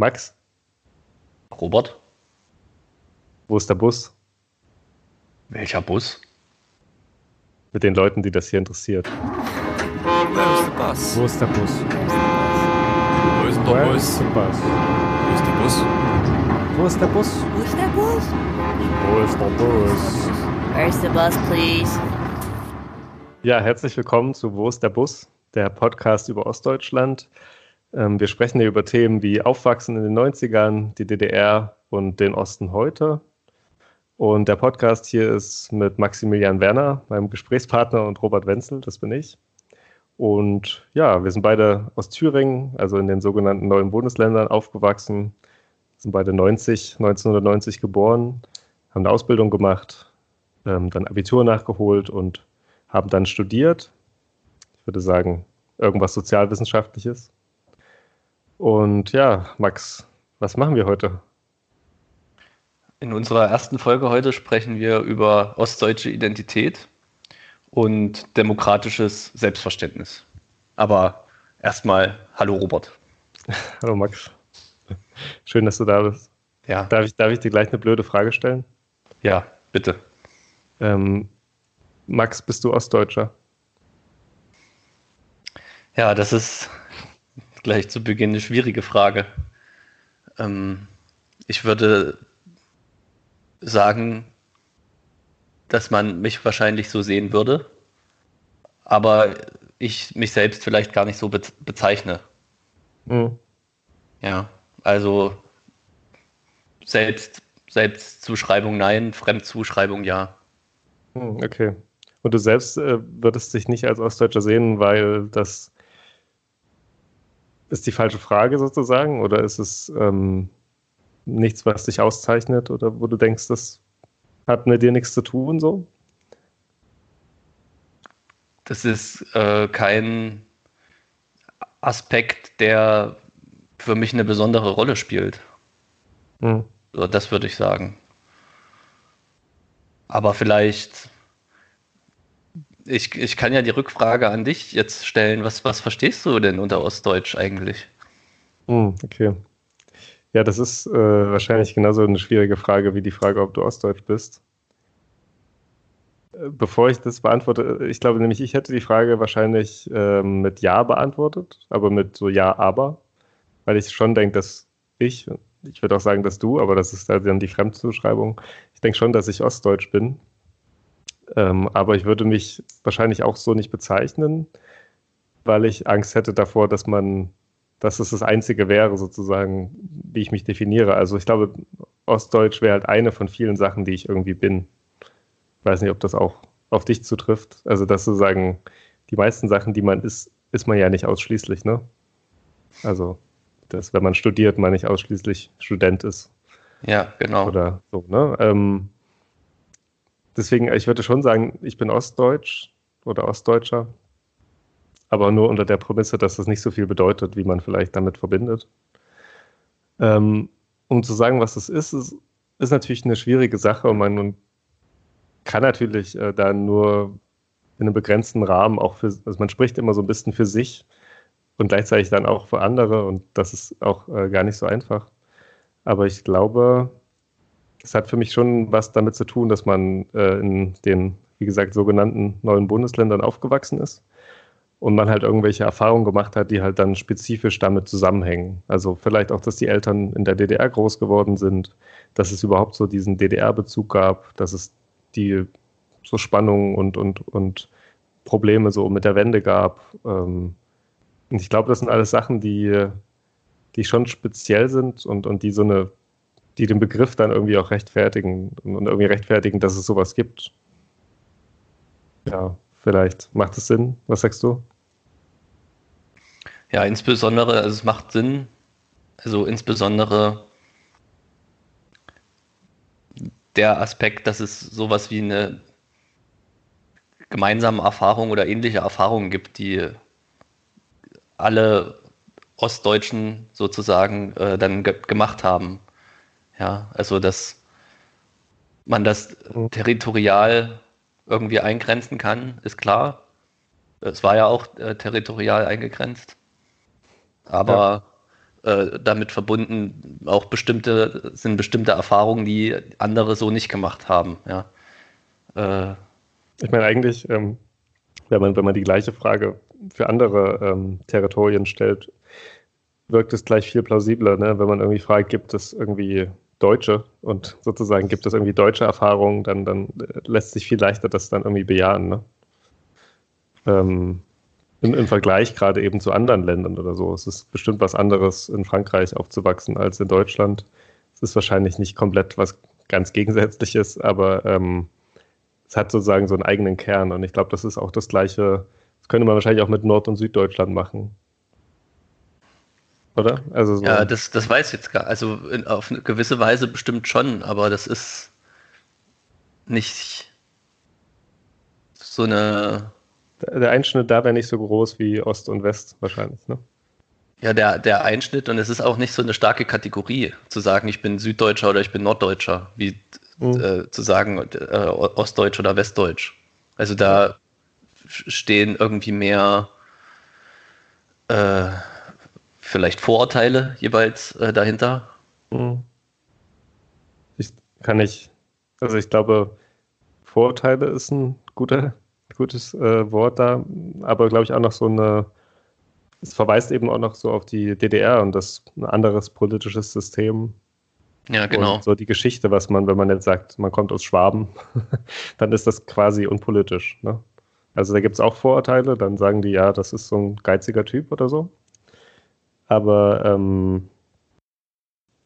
Max, Robert, wo ist der Bus? welcher Bus? Mit den Leuten, die das hier interessiert. Where's the bus? Wo ist der Bus? Wo ist der Where Bus? is the bus? Wo ist der Bus? Wo ist der Bus? Wo ist der Bus? Where's the bus, please? Ja, herzlich willkommen zu Wo ist der Bus? Der Podcast über Ostdeutschland. Ähm, wir sprechen hier über Themen wie Aufwachsen in den 90ern, die DDR und den Osten heute. Und der Podcast hier ist mit Maximilian Werner, meinem Gesprächspartner, und Robert Wenzel, das bin ich. Und ja, wir sind beide aus Thüringen, also in den sogenannten neuen Bundesländern aufgewachsen, sind beide 90, 1990 geboren, haben eine Ausbildung gemacht, ähm, dann Abitur nachgeholt und haben dann studiert. Ich würde sagen, irgendwas Sozialwissenschaftliches. Und ja, Max, was machen wir heute? In unserer ersten Folge heute sprechen wir über ostdeutsche Identität und demokratisches Selbstverständnis. Aber erstmal, hallo Robert. Hallo Max. Schön, dass du da bist. Ja, Darf ich, darf ich dir gleich eine blöde Frage stellen? ja, bitte. Ähm, Max, bist du Ostdeutscher? Ja, das ist gleich zu Beginn eine schwierige Frage. Ähm, ich würde sagen, dass man mich wahrscheinlich so sehen würde, aber ich mich selbst vielleicht gar nicht so be bezeichne. Hm. Ja, also selbst, Selbstzuschreibung nein, Fremdzuschreibung ja. Hm, Okay. Und du selbst äh, würdest dich nicht als Ostdeutscher sehen, weil das ist die falsche Frage sozusagen? Oder ist es ähm, nichts, was dich auszeichnet? Oder wo du denkst, das hat mit dir nichts zu tun so? Das ist äh, kein Aspekt, der für mich eine besondere Rolle spielt. Hm. So, das würde ich sagen. Aber vielleicht, ich, ich kann ja die Rückfrage an dich jetzt stellen. Was, was verstehst du denn unter Ostdeutsch eigentlich? Hm, okay. Ja, das ist äh, wahrscheinlich genauso eine schwierige Frage wie die Frage, ob du Ostdeutsch bist. Äh, Bevor ich das beantworte, äh, ich glaube nämlich, ich hätte die Frage wahrscheinlich ähm, mit Ja beantwortet, aber mit so Ja, aber, weil ich schon denke, dass ich, ich würde auch sagen, dass du, aber das ist halt dann die Fremdzuschreibung, ich denke schon, dass ich Ostdeutsch bin, ähm, aber ich würde mich wahrscheinlich auch so nicht bezeichnen, weil ich Angst hätte davor, dass man dass es das Einzige wäre, sozusagen, wie ich mich definiere. Also ich glaube, Ostdeutsch wäre halt eine von vielen Sachen, die ich irgendwie bin. Ich weiß nicht, ob das auch auf dich zutrifft. Also, dass du sagen, die meisten Sachen, die man ist, ist man ja nicht ausschließlich, ne? Also, dass, wenn man studiert, man nicht ausschließlich Student ist Ja, genau. oder so, ne? Ähm, deswegen, ich würde schon sagen, ich bin Ostdeutsch oder Ostdeutscher, aber nur unter der Prämisse, dass das nicht so viel bedeutet, wie man vielleicht damit verbindet. Ähm, um zu sagen, was das ist, ist, ist natürlich eine schwierige Sache und man kann natürlich äh, da nur in einem begrenzten Rahmen auch für, also man spricht immer so ein bisschen für sich und gleichzeitig dann auch für andere und das ist auch äh, gar nicht so einfach. Aber ich glaube, es hat für mich schon was damit zu tun, dass man äh, in den, wie gesagt, sogenannten neuen Bundesländern aufgewachsen ist und man halt irgendwelche Erfahrungen gemacht hat, die halt dann spezifisch damit zusammenhängen. Also vielleicht auch, dass die Eltern in der DDR groß geworden sind, dass es überhaupt so diesen DDR-Bezug gab, dass es die so Spannungen und, und, und Probleme so mit der Wende gab. Ähm, und ich glaube, das sind alles Sachen, die, die schon speziell sind und, und die so eine, die den Begriff dann irgendwie auch rechtfertigen und irgendwie rechtfertigen, dass es sowas gibt. Ja, vielleicht macht es Sinn. Was sagst du? Ja, insbesondere, also es macht Sinn, also insbesondere der Aspekt, dass es sowas wie eine gemeinsame Erfahrung oder ähnliche Erfahrungen gibt, die alle Ostdeutschen sozusagen äh, dann ge gemacht haben. Ja, also dass man das territorial irgendwie eingrenzen kann, ist klar. Es war ja auch äh, territorial eingegrenzt. Aber äh, damit verbunden, auch bestimmte, sind bestimmte Erfahrungen, die andere so nicht gemacht haben. Ja. Äh, Ich meine, eigentlich, ähm, wenn, man, wenn man die gleiche Frage für andere ähm, Territorien stellt, wirkt es gleich viel plausibler, ne? wenn man irgendwie fragt, gibt es irgendwie Deutsche und sozusagen gibt es irgendwie deutsche Erfahrungen, dann, dann äh, lässt sich viel leichter das dann irgendwie bejahen. Ne? Ähm, im, Im Vergleich gerade eben zu anderen Ländern oder so. Es ist bestimmt was anderes, in Frankreich aufzuwachsen als in Deutschland. Es ist wahrscheinlich nicht komplett was ganz Gegensätzliches, aber ähm, es hat sozusagen so einen eigenen Kern und ich glaube, das ist auch das Gleiche. Das könnte man wahrscheinlich auch mit Nord- und Süddeutschland machen. Oder? Also so, ja, das, das weiß ich jetzt gar Also in, auf eine gewisse Weise bestimmt schon, aber das ist nicht so eine. der Einschnitt da wäre nicht so groß wie Ost und West wahrscheinlich. Ne? Ja, der, der Einschnitt und es ist auch nicht so eine starke Kategorie, zu sagen, ich bin Süddeutscher oder ich bin Norddeutscher, wie Mhm. äh, zu sagen, äh, Ostdeutsch oder Westdeutsch. Also da stehen irgendwie mehr äh, vielleicht Vorurteile jeweils äh, dahinter. Mhm. Ich kann nicht, also ich glaube, Vorurteile ist ein guter, gutes äh, Wort da, aber glaube ich auch noch so eine, es verweist eben auch noch so auf die DDR und das ein anderes politisches System. Ja, genau. Und so die Geschichte, was man, wenn man jetzt sagt, man kommt aus Schwaben, dann ist das quasi unpolitisch. Ne? Also da gibt es auch Vorurteile, dann sagen die, ja, das ist so ein geiziger Typ oder so. Aber ähm,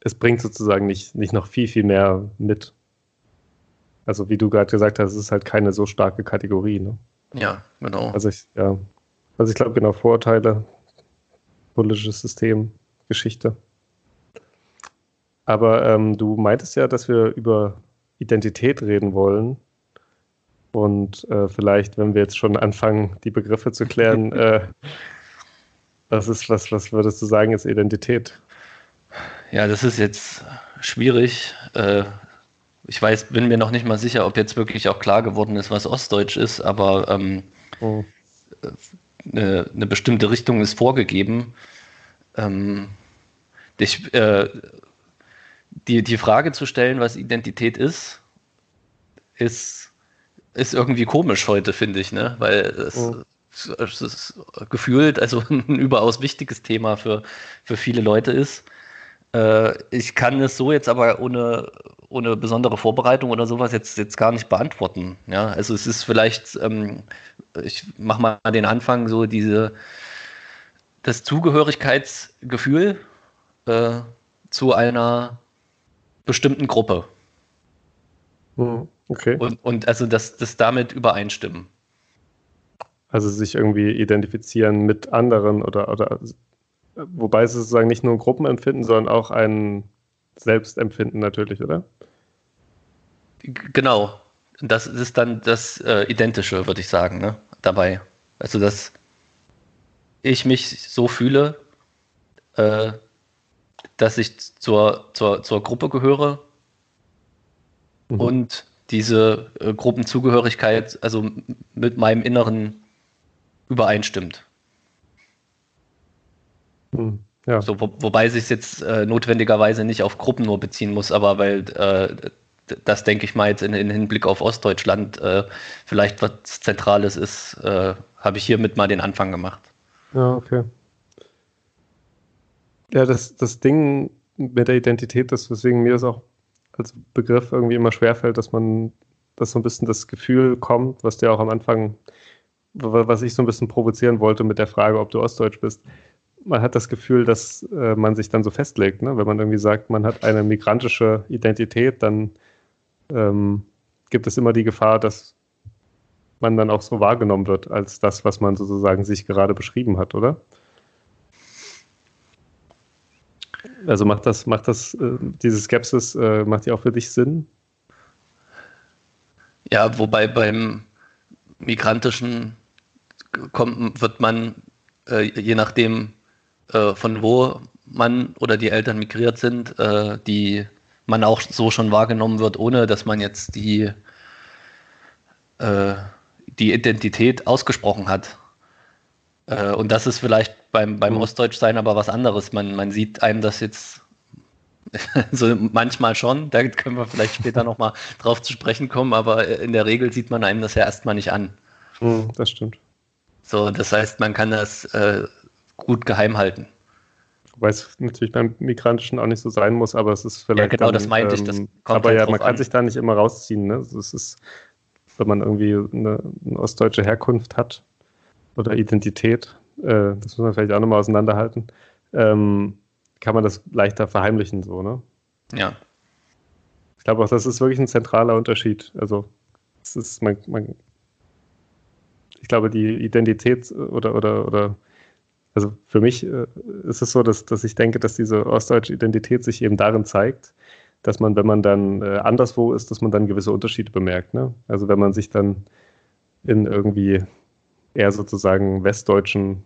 es bringt sozusagen nicht, nicht noch viel, viel mehr mit. Also wie du gerade gesagt hast, es ist halt keine so starke Kategorie. Ne? Ja, genau. Also ich, ja, also ich glaube genau Vorurteile, politisches System, Geschichte. Aber ähm, du meintest ja, dass wir über Identität reden wollen. Und äh, vielleicht, wenn wir jetzt schon anfangen, die Begriffe zu klären, äh, was ist, was, was würdest du sagen, ist Identität? Ja, das ist jetzt schwierig. Äh, ich weiß, bin mir noch nicht mal sicher, ob jetzt wirklich auch klar geworden ist, was Ostdeutsch ist, aber ähm, Oh. eine, eine bestimmte Richtung ist vorgegeben. Ähm, ich, äh, die, die Frage zu stellen, was Identität ist, ist, ist irgendwie komisch heute, finde ich, ne? weil es, Oh. Gefühlt also ein überaus wichtiges Thema für, für viele Leute ist. Äh, ich kann es so jetzt aber ohne, ohne besondere Vorbereitung oder sowas jetzt, jetzt gar nicht beantworten. Ja? Also es ist vielleicht, ähm, ich mache mal den Anfang, so diese, das Zugehörigkeitsgefühl äh, zu einer bestimmten Gruppe. Hm, Okay. Und, und also das, das damit übereinstimmen. Also sich irgendwie identifizieren mit anderen oder, oder wobei es sozusagen nicht nur ein Gruppenempfinden, sondern auch ein Selbstempfinden natürlich, oder? Genau. Das ist dann das äh, Identische, würde ich sagen, ne? dabei. Also, dass ich mich so fühle, äh, dass ich zur, zur, zur Gruppe gehöre Mhm. und diese äh, Gruppenzugehörigkeit also mit meinem Inneren übereinstimmt. Hm, Ja. So, wo, wobei sich jetzt äh, notwendigerweise nicht auf Gruppen nur beziehen muss, aber weil äh, das denke ich mal jetzt in, in Hinblick auf Ostdeutschland äh, vielleicht was Zentrales ist, äh, habe ich hiermit mal den Anfang gemacht. Ja, okay. Ja, das, das Ding mit der Identität, das weswegen mir das auch als Begriff irgendwie immer schwerfällt, dass man, dass so ein bisschen das Gefühl kommt, was dir auch am Anfang, was ich so ein bisschen provozieren wollte mit der Frage, ob du Ostdeutsch bist. Man hat das Gefühl, dass äh, man sich dann so festlegt, ne? Wenn man irgendwie sagt, man hat eine migrantische Identität, dann ähm, gibt es immer die Gefahr, dass man dann auch so wahrgenommen wird als das, was man sozusagen sich gerade beschrieben hat, oder? Also macht das, macht das, äh, diese Skepsis, äh, macht die auch für dich Sinn? Ja, wobei beim migrantischen kommt, wird man, äh, je nachdem, äh, von wo man oder die Eltern migriert sind, äh, die man auch so schon wahrgenommen wird, ohne dass man jetzt die, äh, die Identität ausgesprochen hat. Äh, und das ist vielleicht beim, beim Mhm. Ostdeutschsein aber was anderes. Man, man sieht einem das jetzt so manchmal schon, da können wir vielleicht später nochmal drauf zu sprechen kommen, aber in der Regel sieht man einem das ja erstmal nicht an. Hm, das stimmt. So, das heißt, man kann das äh, gut geheim halten. Wobei es natürlich beim Migrantischen auch nicht so sein muss, aber es ist vielleicht. genau, das meinte ich, das kommt aber halt ja, man kann an. sich da nicht immer rausziehen. Ne? Also es ist, wenn man irgendwie eine, eine ostdeutsche Herkunft hat oder Identität, äh, das muss man vielleicht auch nochmal auseinanderhalten, ähm, kann man das leichter verheimlichen, so, ne? Ja. Ich glaube auch, das ist wirklich ein zentraler Unterschied. Also, es ist, man, man, ich glaube, die Identität oder, oder, oder, also für mich äh, ist es so, dass, dass ich denke, dass diese ostdeutsche Identität sich eben darin zeigt, dass man, wenn man dann äh, anderswo ist, dass man dann gewisse Unterschiede bemerkt. Ne? Also, wenn man sich dann in irgendwie eher sozusagen westdeutschen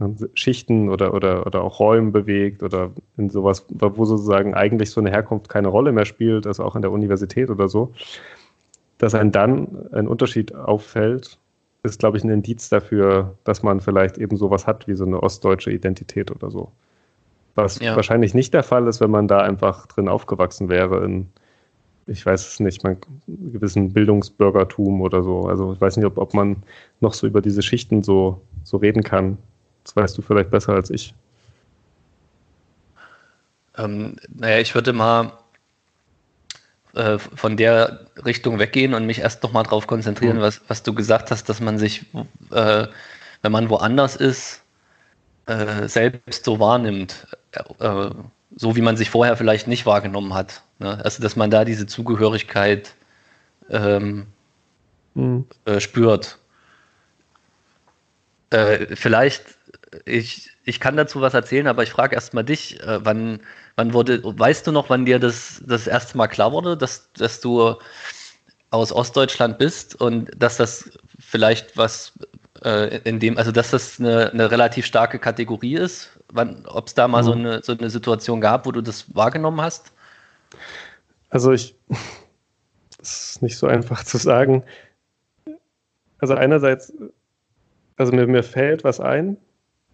äh, Schichten oder, oder, oder auch Räumen bewegt oder in sowas, wo sozusagen eigentlich so eine Herkunft keine Rolle mehr spielt, also auch an der Universität oder so, dass einem dann ein Unterschied auffällt, ist, glaube ich, ein Indiz dafür, dass man vielleicht eben sowas hat wie so eine ostdeutsche Identität oder so. Was Ja. wahrscheinlich nicht der Fall ist, wenn man da einfach drin aufgewachsen wäre in, ich weiß es nicht, man, gewissen Bildungsbürgertum oder so. Also ich weiß nicht, ob, ob man noch so über diese Schichten so, so reden kann. Das weißt du vielleicht besser als ich. Ähm, naja, ich würde mal äh, von der Richtung weggehen und mich erst nochmal darauf konzentrieren, Mhm. was, was du gesagt hast, dass man sich, äh, wenn man woanders ist, äh, selbst so wahrnimmt, äh, so wie man sich vorher vielleicht nicht wahrgenommen hat. Ne? Also, dass man da diese Zugehörigkeit ähm, Mhm. äh, spürt. Äh, vielleicht, ich, ich kann dazu was erzählen, aber ich frage erst mal dich, äh, wann, wann wurde, weißt du noch, wann dir das das erste Mal klar wurde, dass, dass du aus Ostdeutschland bist und dass das vielleicht was äh, in dem, also dass das eine, eine relativ starke Kategorie ist, ob es da mal so, Mhm. eine, so eine Situation gab, wo du das wahrgenommen hast? Also ich, das ist nicht so einfach zu sagen. Also einerseits, also mir, mir fällt was ein.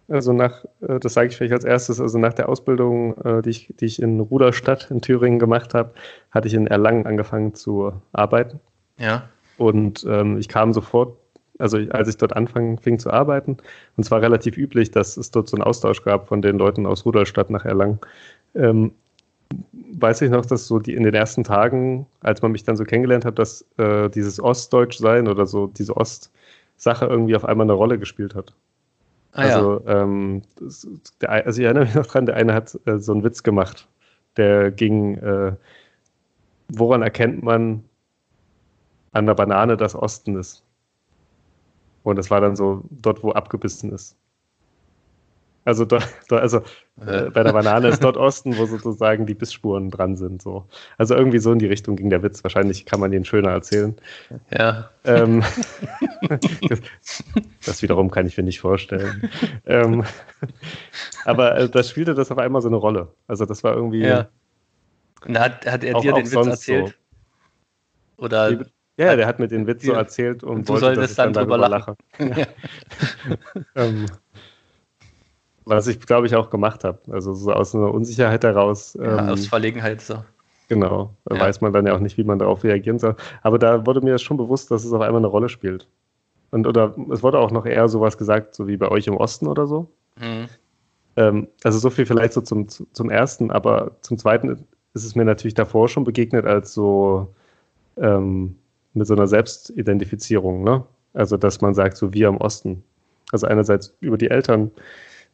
Also nach, äh, das sage ich vielleicht als erstes, also nach der Ausbildung, äh, die ich, die ich in Ruderstadt in Thüringen gemacht habe, hatte ich in Erlangen angefangen zu arbeiten. Ja. Und ähm, ich kam sofort, also als ich dort anfing fing zu arbeiten, und zwar relativ üblich, dass es dort so einen Austausch gab von den Leuten aus Rudolstadt nach Erlangen. Ähm, weiß ich noch, dass so die in den ersten Tagen, als man mich dann so kennengelernt hat, dass äh, dieses Ostdeutsch-Sein oder so diese Ost-Sache irgendwie auf einmal eine Rolle gespielt hat. Ah, ja. also, ähm, das, der, also ich erinnere mich noch dran, der eine hat äh, so einen Witz gemacht, der ging, äh, woran erkennt man an der Banane, dass Osten ist? Und das war dann so dort, wo abgebissen ist. Also, dort, dort, also äh, bei der Banane ist dort Osten, wo sozusagen die Bissspuren dran sind. So. Also irgendwie so in die Richtung ging der Witz. Wahrscheinlich kann man den schöner erzählen. ja. Ähm, das, das wiederum kann ich mir nicht vorstellen. Ähm, aber äh, das spielte das auf einmal so eine Rolle. Also das war irgendwie. Ja. Und hat, hat er Auch- dir den Witz erzählt? so. Oder Die- Ja, der hat mir den Witz so Ja. erzählt und, Und du wollte, solltest dass ich dann drüber lachen. lache. Ähm, was ich, glaube ich, auch gemacht habe. Also so aus einer Unsicherheit heraus. ja, ähm, aus Verlegenheit so. Genau, da Ja. weiß man dann ja auch nicht, wie man darauf reagieren soll. Aber da wurde mir schon bewusst, dass es auf einmal eine Rolle spielt. Und oder es wurde auch noch eher sowas gesagt, so wie bei euch im Osten oder so. Mhm. Ähm, also so viel vielleicht so zum, zum ersten, aber zum zweiten ist es mir natürlich davor schon begegnet als so ähm, mit so einer Selbstidentifizierung, ne? Also dass man sagt, so wir im Osten. Also einerseits über die Eltern,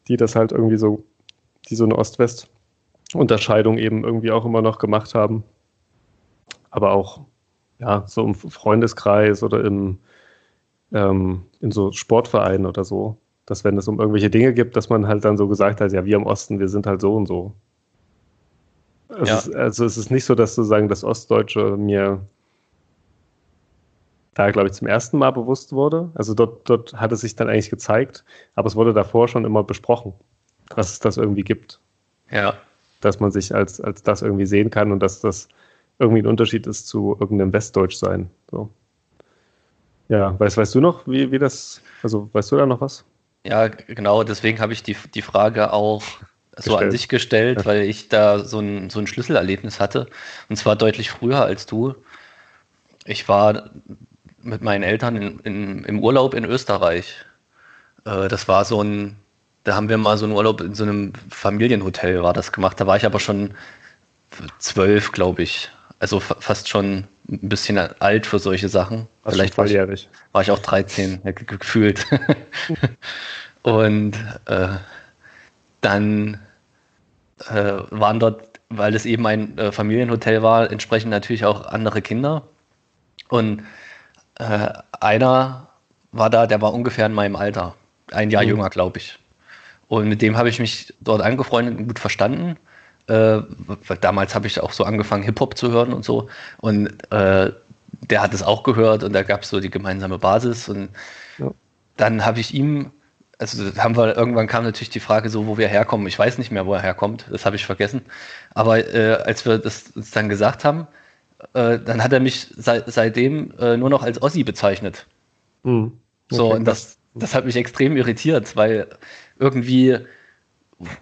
die das halt irgendwie so, die so eine Ost-West-Unterscheidung eben irgendwie auch immer noch gemacht haben. Aber auch, ja, so im Freundeskreis oder im, ähm, in so Sportvereinen oder so, dass wenn es um irgendwelche Dinge gibt, dass man halt dann so gesagt hat, ja, wir im Osten, wir sind halt so und so. Es Ja. ist, also es ist nicht so, dass sozusagen das Ostdeutsche mir da, glaube ich, zum ersten Mal bewusst wurde. Also dort, dort hat es sich dann eigentlich gezeigt, aber es wurde davor schon immer besprochen, dass es das irgendwie gibt, Ja. dass man sich als, als das irgendwie sehen kann und dass das irgendwie ein Unterschied ist zu irgendeinem Westdeutschsein. So. Ja, weißt, weißt du noch, wie, wie das, also weißt du da noch was? Ja, genau, deswegen habe ich die, die Frage auch so an Gestellt. dich gestellt, Ja. weil ich da so ein, so ein Schlüsselerlebnis hatte. Und zwar deutlich früher als du. Ich war mit meinen Eltern in, in, im Urlaub in Österreich. Äh, das war so ein, da haben wir mal so einen Urlaub in so einem Familienhotel war das gemacht. Da war ich aber schon zwölf, glaube ich. Also fa- fast schon ein bisschen alt für solche Sachen. Warst Vielleicht war ich, war ich auch 13, ja, ge- ge- gefühlt. Und äh, dann äh, waren dort, weil es eben ein äh, Familienhotel war, entsprechend natürlich auch andere Kinder. Und äh, einer war da, der war ungefähr in meinem Alter, ein Jahr Mhm. jünger, glaube ich. Und mit dem habe ich mich dort angefreundet und gut verstanden. Äh, damals habe ich auch so angefangen, Hip-Hop zu hören und so. Und äh, der hat es auch gehört und da gab es so die gemeinsame Basis. Und Ja. dann habe ich ihm, also haben wir, irgendwann kam natürlich die Frage so, wo wir herkommen. Ich weiß nicht mehr, wo er herkommt, das habe ich vergessen. Aber äh, als wir das uns dann gesagt haben, äh, dann hat er mich seit, seitdem äh, nur noch als Ossi bezeichnet. Mhm. So, Okay, und das, das hat mich extrem irritiert, weil irgendwie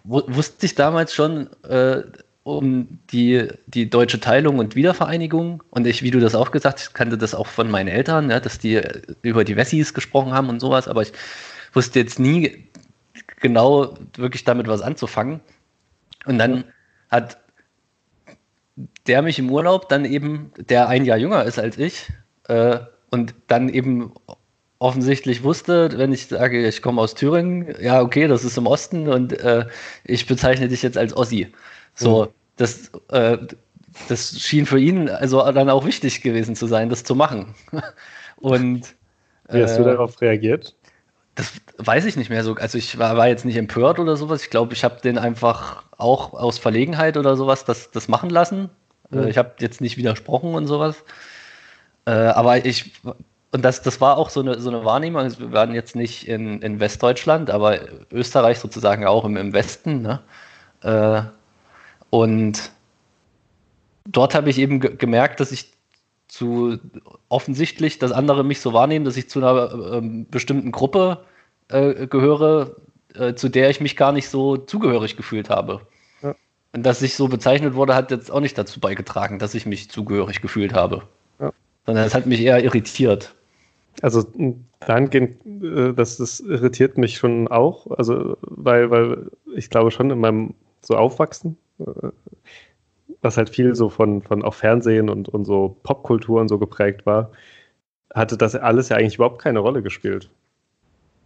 wu- wusste ich damals schon äh, um die, die deutsche Teilung und Wiedervereinigung. Und ich, wie du das auch gesagt hast, kannte das auch von meinen Eltern, ja, dass die über die Wessis gesprochen haben und sowas, aber ich wusste jetzt nie genau wirklich damit was anzufangen. Und dann hat der mich im Urlaub dann eben, der ein Jahr jünger ist als ich, äh, und dann eben offensichtlich wusste, wenn ich sage, ich komme aus Thüringen, ja, okay, das ist im Osten und äh, ich bezeichne dich jetzt als Ossi. So, Mhm. das, äh, das schien für ihn also dann auch wichtig gewesen zu sein, das zu machen. Und Wie hast du äh, darauf reagiert? das weiß ich nicht mehr so. Also ich war, war jetzt nicht empört oder sowas. Ich glaube, ich habe den einfach auch aus Verlegenheit oder sowas das, das machen lassen. Mhm. Äh, ich habe jetzt nicht widersprochen und sowas. Äh, aber ich, und das, das war auch so eine, so eine Wahrnehmung. Also wir waren jetzt nicht in, in Westdeutschland, aber Österreich sozusagen auch im, im Westen. Ne? Äh, und dort habe ich eben ge gemerkt, dass ich zu offensichtlich, dass andere mich so wahrnehmen, dass ich zu einer ähm, bestimmten Gruppe äh, gehöre, äh, zu der ich mich gar nicht so zugehörig gefühlt habe. Dass ich so bezeichnet wurde, hat jetzt auch nicht dazu beigetragen, dass ich mich zugehörig gefühlt habe. Ja. Sondern es hat mich eher irritiert. Also dahingehend, äh, das, das irritiert mich schon auch, also weil, weil ich glaube schon in meinem so Aufwachsen, äh, was halt viel so von, von auch Fernsehen und, und so Popkultur und so geprägt war, hatte das alles ja eigentlich überhaupt keine Rolle gespielt.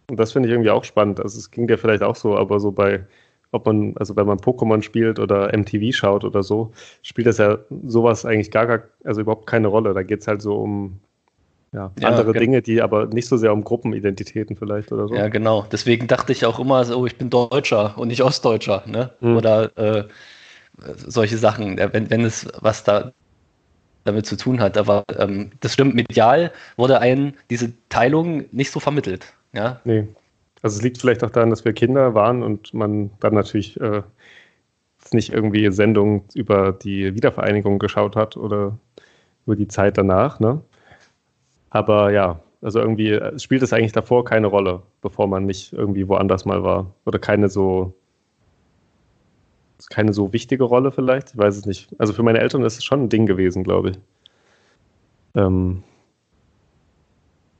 Und das finde ich irgendwie auch spannend. Also es ging dir vielleicht auch so, aber so bei, ob man, also wenn man Pokémon spielt oder MTV schaut oder so, spielt das ja sowas eigentlich gar, gar also überhaupt keine Rolle. Da geht es halt so um ja, Ja, andere ge- Dinge, die aber nicht so sehr um Gruppenidentitäten vielleicht oder so. Ja, genau. Deswegen dachte ich auch immer so, ich bin Deutscher und nicht Ostdeutscher, ne? Hm. Oder äh, solche Sachen, Ja, wenn, wenn es was da damit zu tun hat. Aber ähm, das stimmt, medial wurde einem diese Teilung nicht so vermittelt. Ja, Nee. Also es liegt vielleicht auch daran, dass wir Kinder waren und man dann natürlich äh, nicht irgendwie Sendungen über die Wiedervereinigung geschaut hat oder über die Zeit danach, ne? Aber ja, also irgendwie äh, spielt es eigentlich davor keine Rolle, bevor man nicht irgendwie woanders mal war. Oder keine so keine so wichtige Rolle vielleicht. Ich weiß es nicht. Also für meine Eltern ist es schon ein Ding gewesen, glaube ich. Ähm,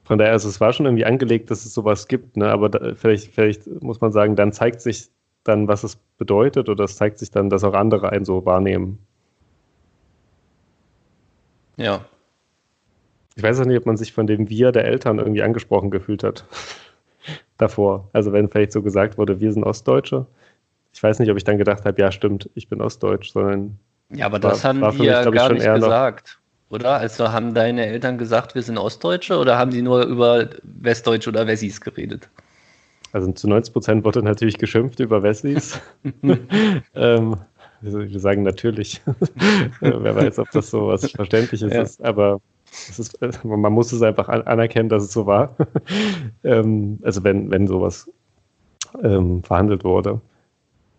von daher, also es war schon irgendwie angelegt, dass es sowas gibt, ne? aber da, vielleicht, vielleicht muss man sagen, dann zeigt sich dann, was es bedeutet oder es zeigt sich dann, dass auch andere einen so wahrnehmen. ja. Ich weiß auch nicht, ob man sich von dem Wir der Eltern irgendwie angesprochen gefühlt hat davor. Also wenn vielleicht so gesagt wurde, wir sind Ostdeutsche. Ich weiß nicht, ob ich dann gedacht habe, ja stimmt, ich bin Ostdeutsch, sondern Ja, aber War- das haben war die mich, ja glaub ich, gar schon nicht gesagt. Oder? Also haben deine Eltern gesagt, wir sind Ostdeutsche oder haben die nur über Westdeutsche oder Wessis geredet? Also zu 90 Prozent wurde natürlich geschimpft über Wessis. ähm, also wir sagen natürlich. Wer weiß, ob das so was Verständliches Ja. ist, aber ist, äh, man muss es einfach an, anerkennen, dass es so war. ähm, also wenn, wenn sowas ähm, verhandelt wurde.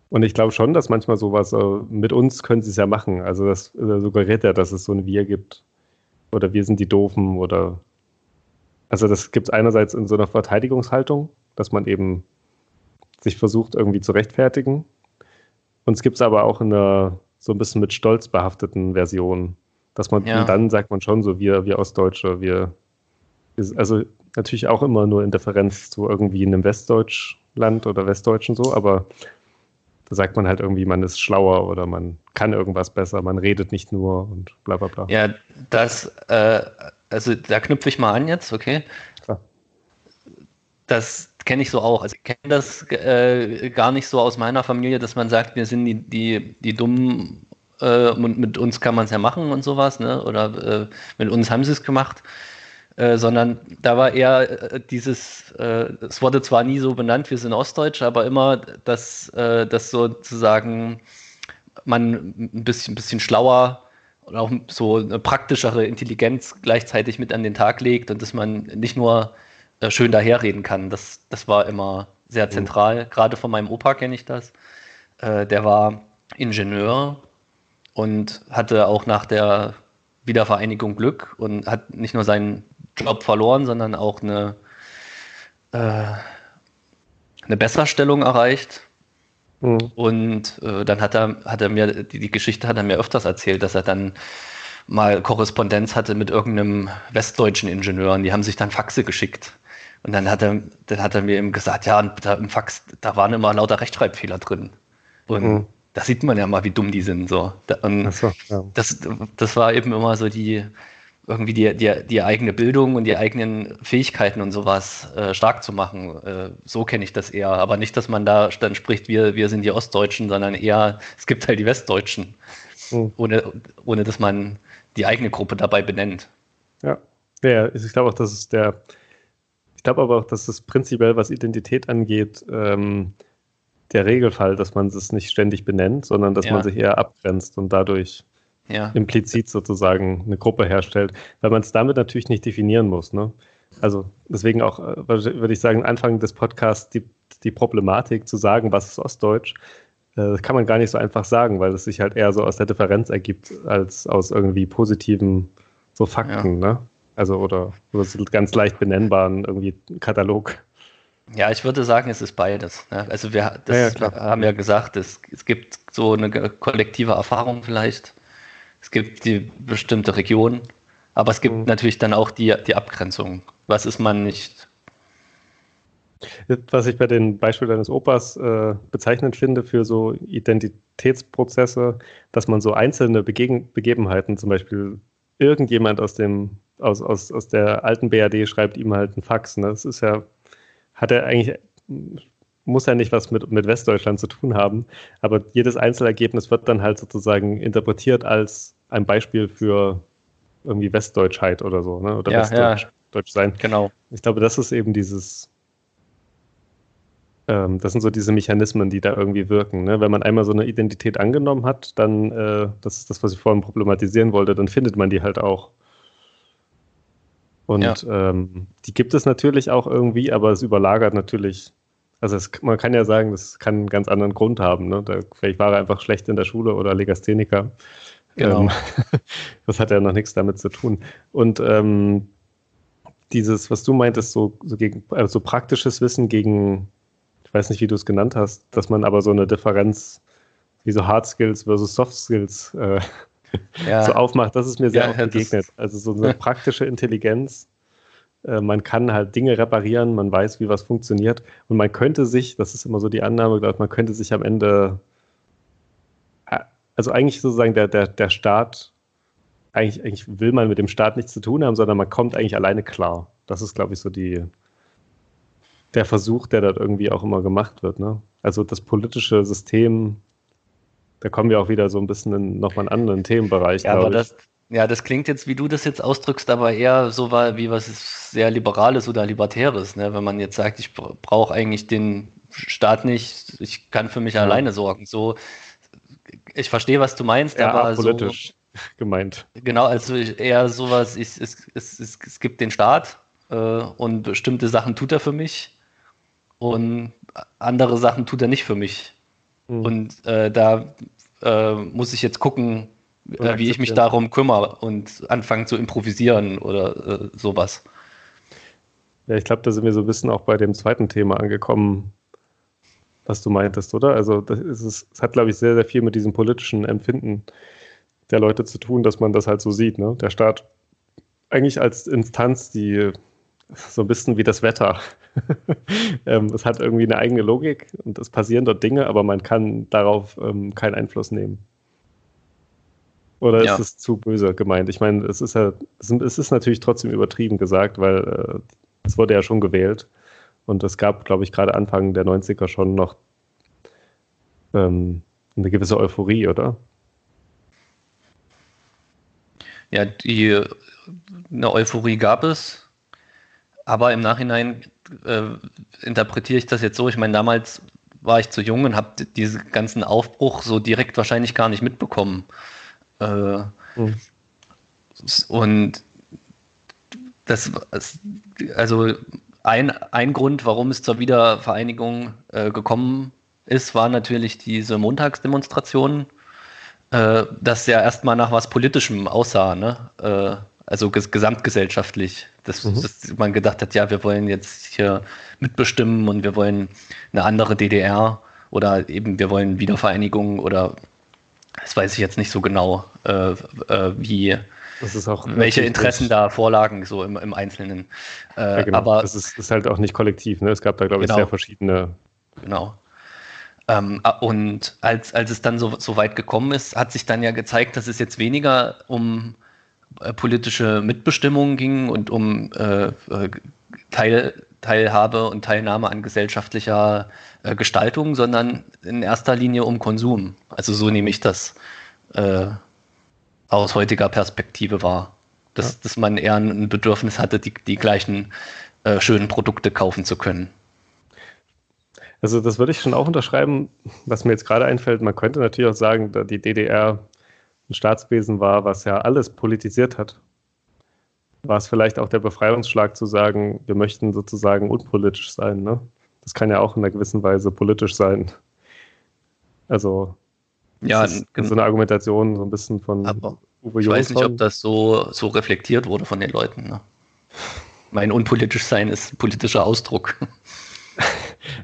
Und ich glaube schon, dass manchmal sowas, äh, mit uns können sie es ja machen. Also das äh, suggeriert ja, dass es so ein Wir gibt. Oder wir sind die Doofen oder also das gibt es einerseits in so einer Verteidigungshaltung, dass man eben sich versucht irgendwie zu rechtfertigen. Und es gibt es aber auch in einer so ein bisschen mit Stolz behafteten Version, dass man Ja. dann sagt man schon so, wir, wir Ostdeutsche, wir, wir also natürlich auch immer nur in Differenz zu irgendwie einem Westdeutschland oder Westdeutschen so, aber da sagt man halt irgendwie, man ist schlauer oder man kann irgendwas besser, man redet nicht nur und bla bla bla. Ja, das, äh, also da knüpfe ich mal an jetzt, okay? Klar. Das kenne ich so auch. Also ich kenne das äh, gar nicht so aus meiner Familie, dass man sagt, wir sind die, die, die Dummen äh, und mit uns kann man es ja machen und sowas, ne? Oder äh, mit uns haben sie es gemacht. Äh, sondern da war eher äh, dieses, äh, es wurde zwar nie so benannt, wir sind Ostdeutsch, aber immer, dass, äh, dass sozusagen man ein bisschen, ein bisschen schlauer und auch so eine praktischere Intelligenz gleichzeitig mit an den Tag legt und dass man nicht nur schön daherreden kann. Das, das war immer sehr zentral. Gerade von meinem Opa kenne ich das. Der war Ingenieur und hatte auch nach der Wiedervereinigung Glück und hat nicht nur seinen Job verloren, sondern auch eine, äh, eine Besserstellung erreicht. Mhm. Und äh, dann hat er, hat er mir, die, die Geschichte hat er mir öfters erzählt, dass er dann mal Korrespondenz hatte mit irgendeinem westdeutschen Ingenieur und die haben sich dann Faxe geschickt. Und dann hat er, dann hat er mir eben gesagt, ja, da im Fax, da waren immer lauter Rechtschreibfehler drin. Und Mhm. da sieht man ja mal, wie dumm die sind. So. Und so, ja. das, das war eben immer so die, irgendwie die, die, die eigene Bildung und die eigenen Fähigkeiten und sowas äh, stark zu machen. Äh, so kenne ich das eher. Aber nicht, dass man da dann spricht, wir, wir sind die Ostdeutschen, sondern eher, es gibt halt die Westdeutschen. Mhm. Ohne, ohne dass man die eigene Gruppe dabei benennt. Ja, ja ich glaube auch, dass es der, ich glaube aber auch, dass es prinzipiell, was Identität angeht, ähm, der Regelfall, dass man es nicht ständig benennt, sondern dass Ja. man sich eher abgrenzt und dadurch Ja, implizit sozusagen eine Gruppe herstellt, weil man es damit natürlich nicht definieren muss. Ne? Also deswegen auch, äh, würde ich sagen, Anfang des Podcasts die, die Problematik zu sagen, was ist Ostdeutsch, äh, kann man gar nicht so einfach sagen, weil es sich halt eher so aus der Differenz ergibt, als aus irgendwie positiven so Fakten, ne? Also oder, oder so ganz leicht benennbaren irgendwie Katalog. ja ich würde sagen, es ist beides. Ne? Also wir, das, Ja, ja, haben ja gesagt, es, es gibt so eine kollektive Erfahrung vielleicht. Es gibt die bestimmte Region, aber es gibt Mhm. natürlich dann auch die, die Abgrenzung. Was ist man nicht? Was ich bei den Beispiel deines Opas äh, bezeichnend finde für so Identitätsprozesse, dass man so einzelne Begegen Begebenheiten, zum Beispiel irgendjemand aus dem aus, aus, aus der alten BRD schreibt ihm halt einen Fax. Ne? Das ist ja, hat er eigentlich, muss ja nicht was mit, mit Westdeutschland zu tun haben, aber jedes Einzelergebnis wird dann halt sozusagen interpretiert als ein Beispiel für irgendwie Westdeutschheit oder so, ne? Oder Ja, Westdeutsch Deutsch sein. Genau. Ich glaube, das ist eben dieses, ähm, das sind so diese Mechanismen, die da irgendwie wirken. Ne? Wenn man einmal so eine Identität angenommen hat, dann, äh, das ist das, was ich vorhin problematisieren wollte, dann findet man die halt auch. Und ähm, die gibt es natürlich auch irgendwie, aber es überlagert natürlich. Also es, man kann ja sagen, das kann einen ganz anderen Grund haben. Ne? Da, vielleicht war er einfach schlecht in der Schule oder Legastheniker. Genau. Ähm, das hat ja noch nichts damit zu tun. Und ähm, dieses, was du meintest, so, so, gegen, also so praktisches Wissen gegen, ich weiß nicht, wie du es genannt hast, dass man aber so eine Differenz wie so Hard Skills versus Soft Skills äh, Ja, so aufmacht, das ist mir sehr Ja, oft begegnet. Also so eine praktische Intelligenz. Äh, man kann halt Dinge reparieren, man weiß, wie was funktioniert und man könnte sich, das ist immer so die Annahme, glaube ich, man könnte sich am Ende, äh, also eigentlich sozusagen der, der, der Staat, eigentlich, eigentlich will man mit dem Staat nichts zu tun haben, sondern man kommt eigentlich alleine klar. Das ist, glaube ich, so die, der Versuch, der dort irgendwie auch immer gemacht wird. Ne? Also das politische System, da kommen wir auch wieder so ein bisschen in nochmal einen anderen Themenbereich. Ja, aber ich. das, ja, das klingt jetzt, wie du das jetzt ausdrückst, aber eher so wie was sehr Liberales oder Libertäres. Ne? Wenn man jetzt sagt, ich brauche eigentlich den Staat nicht, ich kann für mich Ja. alleine sorgen. So, ich verstehe, was du meinst, eher aber politisch gemeint. so, genau, also eher sowas, ich, es, es, es, es gibt den Staat äh, und bestimmte Sachen tut er für mich und andere Sachen tut er nicht für mich. Mhm. Und äh, da äh, muss ich jetzt gucken, äh, wie ich mich darum kümmere und anfangen zu improvisieren oder äh, sowas. Ja, ich glaube, da sind wir so ein bisschen auch bei dem zweiten Thema angekommen. was du meintest, oder? Also das ist, es es hat, glaube ich, sehr, sehr viel mit diesem politischen Empfinden der Leute zu tun, dass man das halt so sieht. Ne? Der Staat eigentlich als Instanz, die so ein bisschen wie das Wetter. ähm, es hat irgendwie eine eigene Logik und es passieren dort Dinge, aber man kann darauf ähm, keinen Einfluss nehmen. Oder Ja. ist es zu böse gemeint? Ich meine, es ist ja, es ist- natürlich trotzdem übertrieben gesagt, weil äh, es wurde ja schon gewählt und es gab, glaube ich, gerade Anfang der 90er schon noch ähm, eine gewisse Euphorie, oder? Ja, die eine Euphorie gab es, aber im Nachhinein äh, interpretiere ich das jetzt so. Ich meine, damals war ich zu jung und habe diesen ganzen Aufbruch so direkt wahrscheinlich gar nicht mitbekommen. Äh, Hm. Und das, also ein, ein Grund, warum es zur Wiedervereinigung äh, gekommen ist, war natürlich diese Montagsdemonstration, äh, das ja erstmal nach was Politischem aussah, ne? Äh, also ges gesamtgesellschaftlich, dass, Mhm. dass man gedacht hat, ja, wir wollen jetzt hier mitbestimmen und wir wollen eine andere DDR oder eben wir wollen Wiedervereinigung oder das weiß ich jetzt nicht so genau, äh, äh, wie Das welche Interessen nicht- da vorlagen, so im, im Einzelnen. Äh, Ja, genau. Aber es ist, ist halt auch nicht kollektiv. Ne? Es gab da, glaube ich, Genau. sehr verschiedene. Genau. Ähm, und als, als es dann so, so weit gekommen ist, hat sich dann ja gezeigt, dass es jetzt weniger um äh, politische Mitbestimmung ging und um äh, äh, Teil, Teilhabe und Teilnahme an gesellschaftlicher äh, Gestaltung, sondern in erster Linie um Konsum. Also so nehme ich das äh, aus heutiger Perspektive wahr. Dass, dass man eher ein Bedürfnis hatte, die, die gleichen äh, schönen Produkte kaufen zu können. Also das würde ich schon auch unterschreiben, was mir jetzt gerade einfällt. Man könnte natürlich auch sagen, da die DDR ein Staatswesen war, was ja alles politisiert hat. War es vielleicht auch der Befreiungsschlag zu sagen, wir möchten sozusagen unpolitisch sein. Ne? Das kann ja auch in einer gewissen Weise politisch sein. Also Ja, ist so eine Argumentation so ein bisschen von Aber Uwe Ich weiß nicht, ob das so, so reflektiert wurde von den Leuten. Ne? Mein unpolitisch sein ist politischer Ausdruck.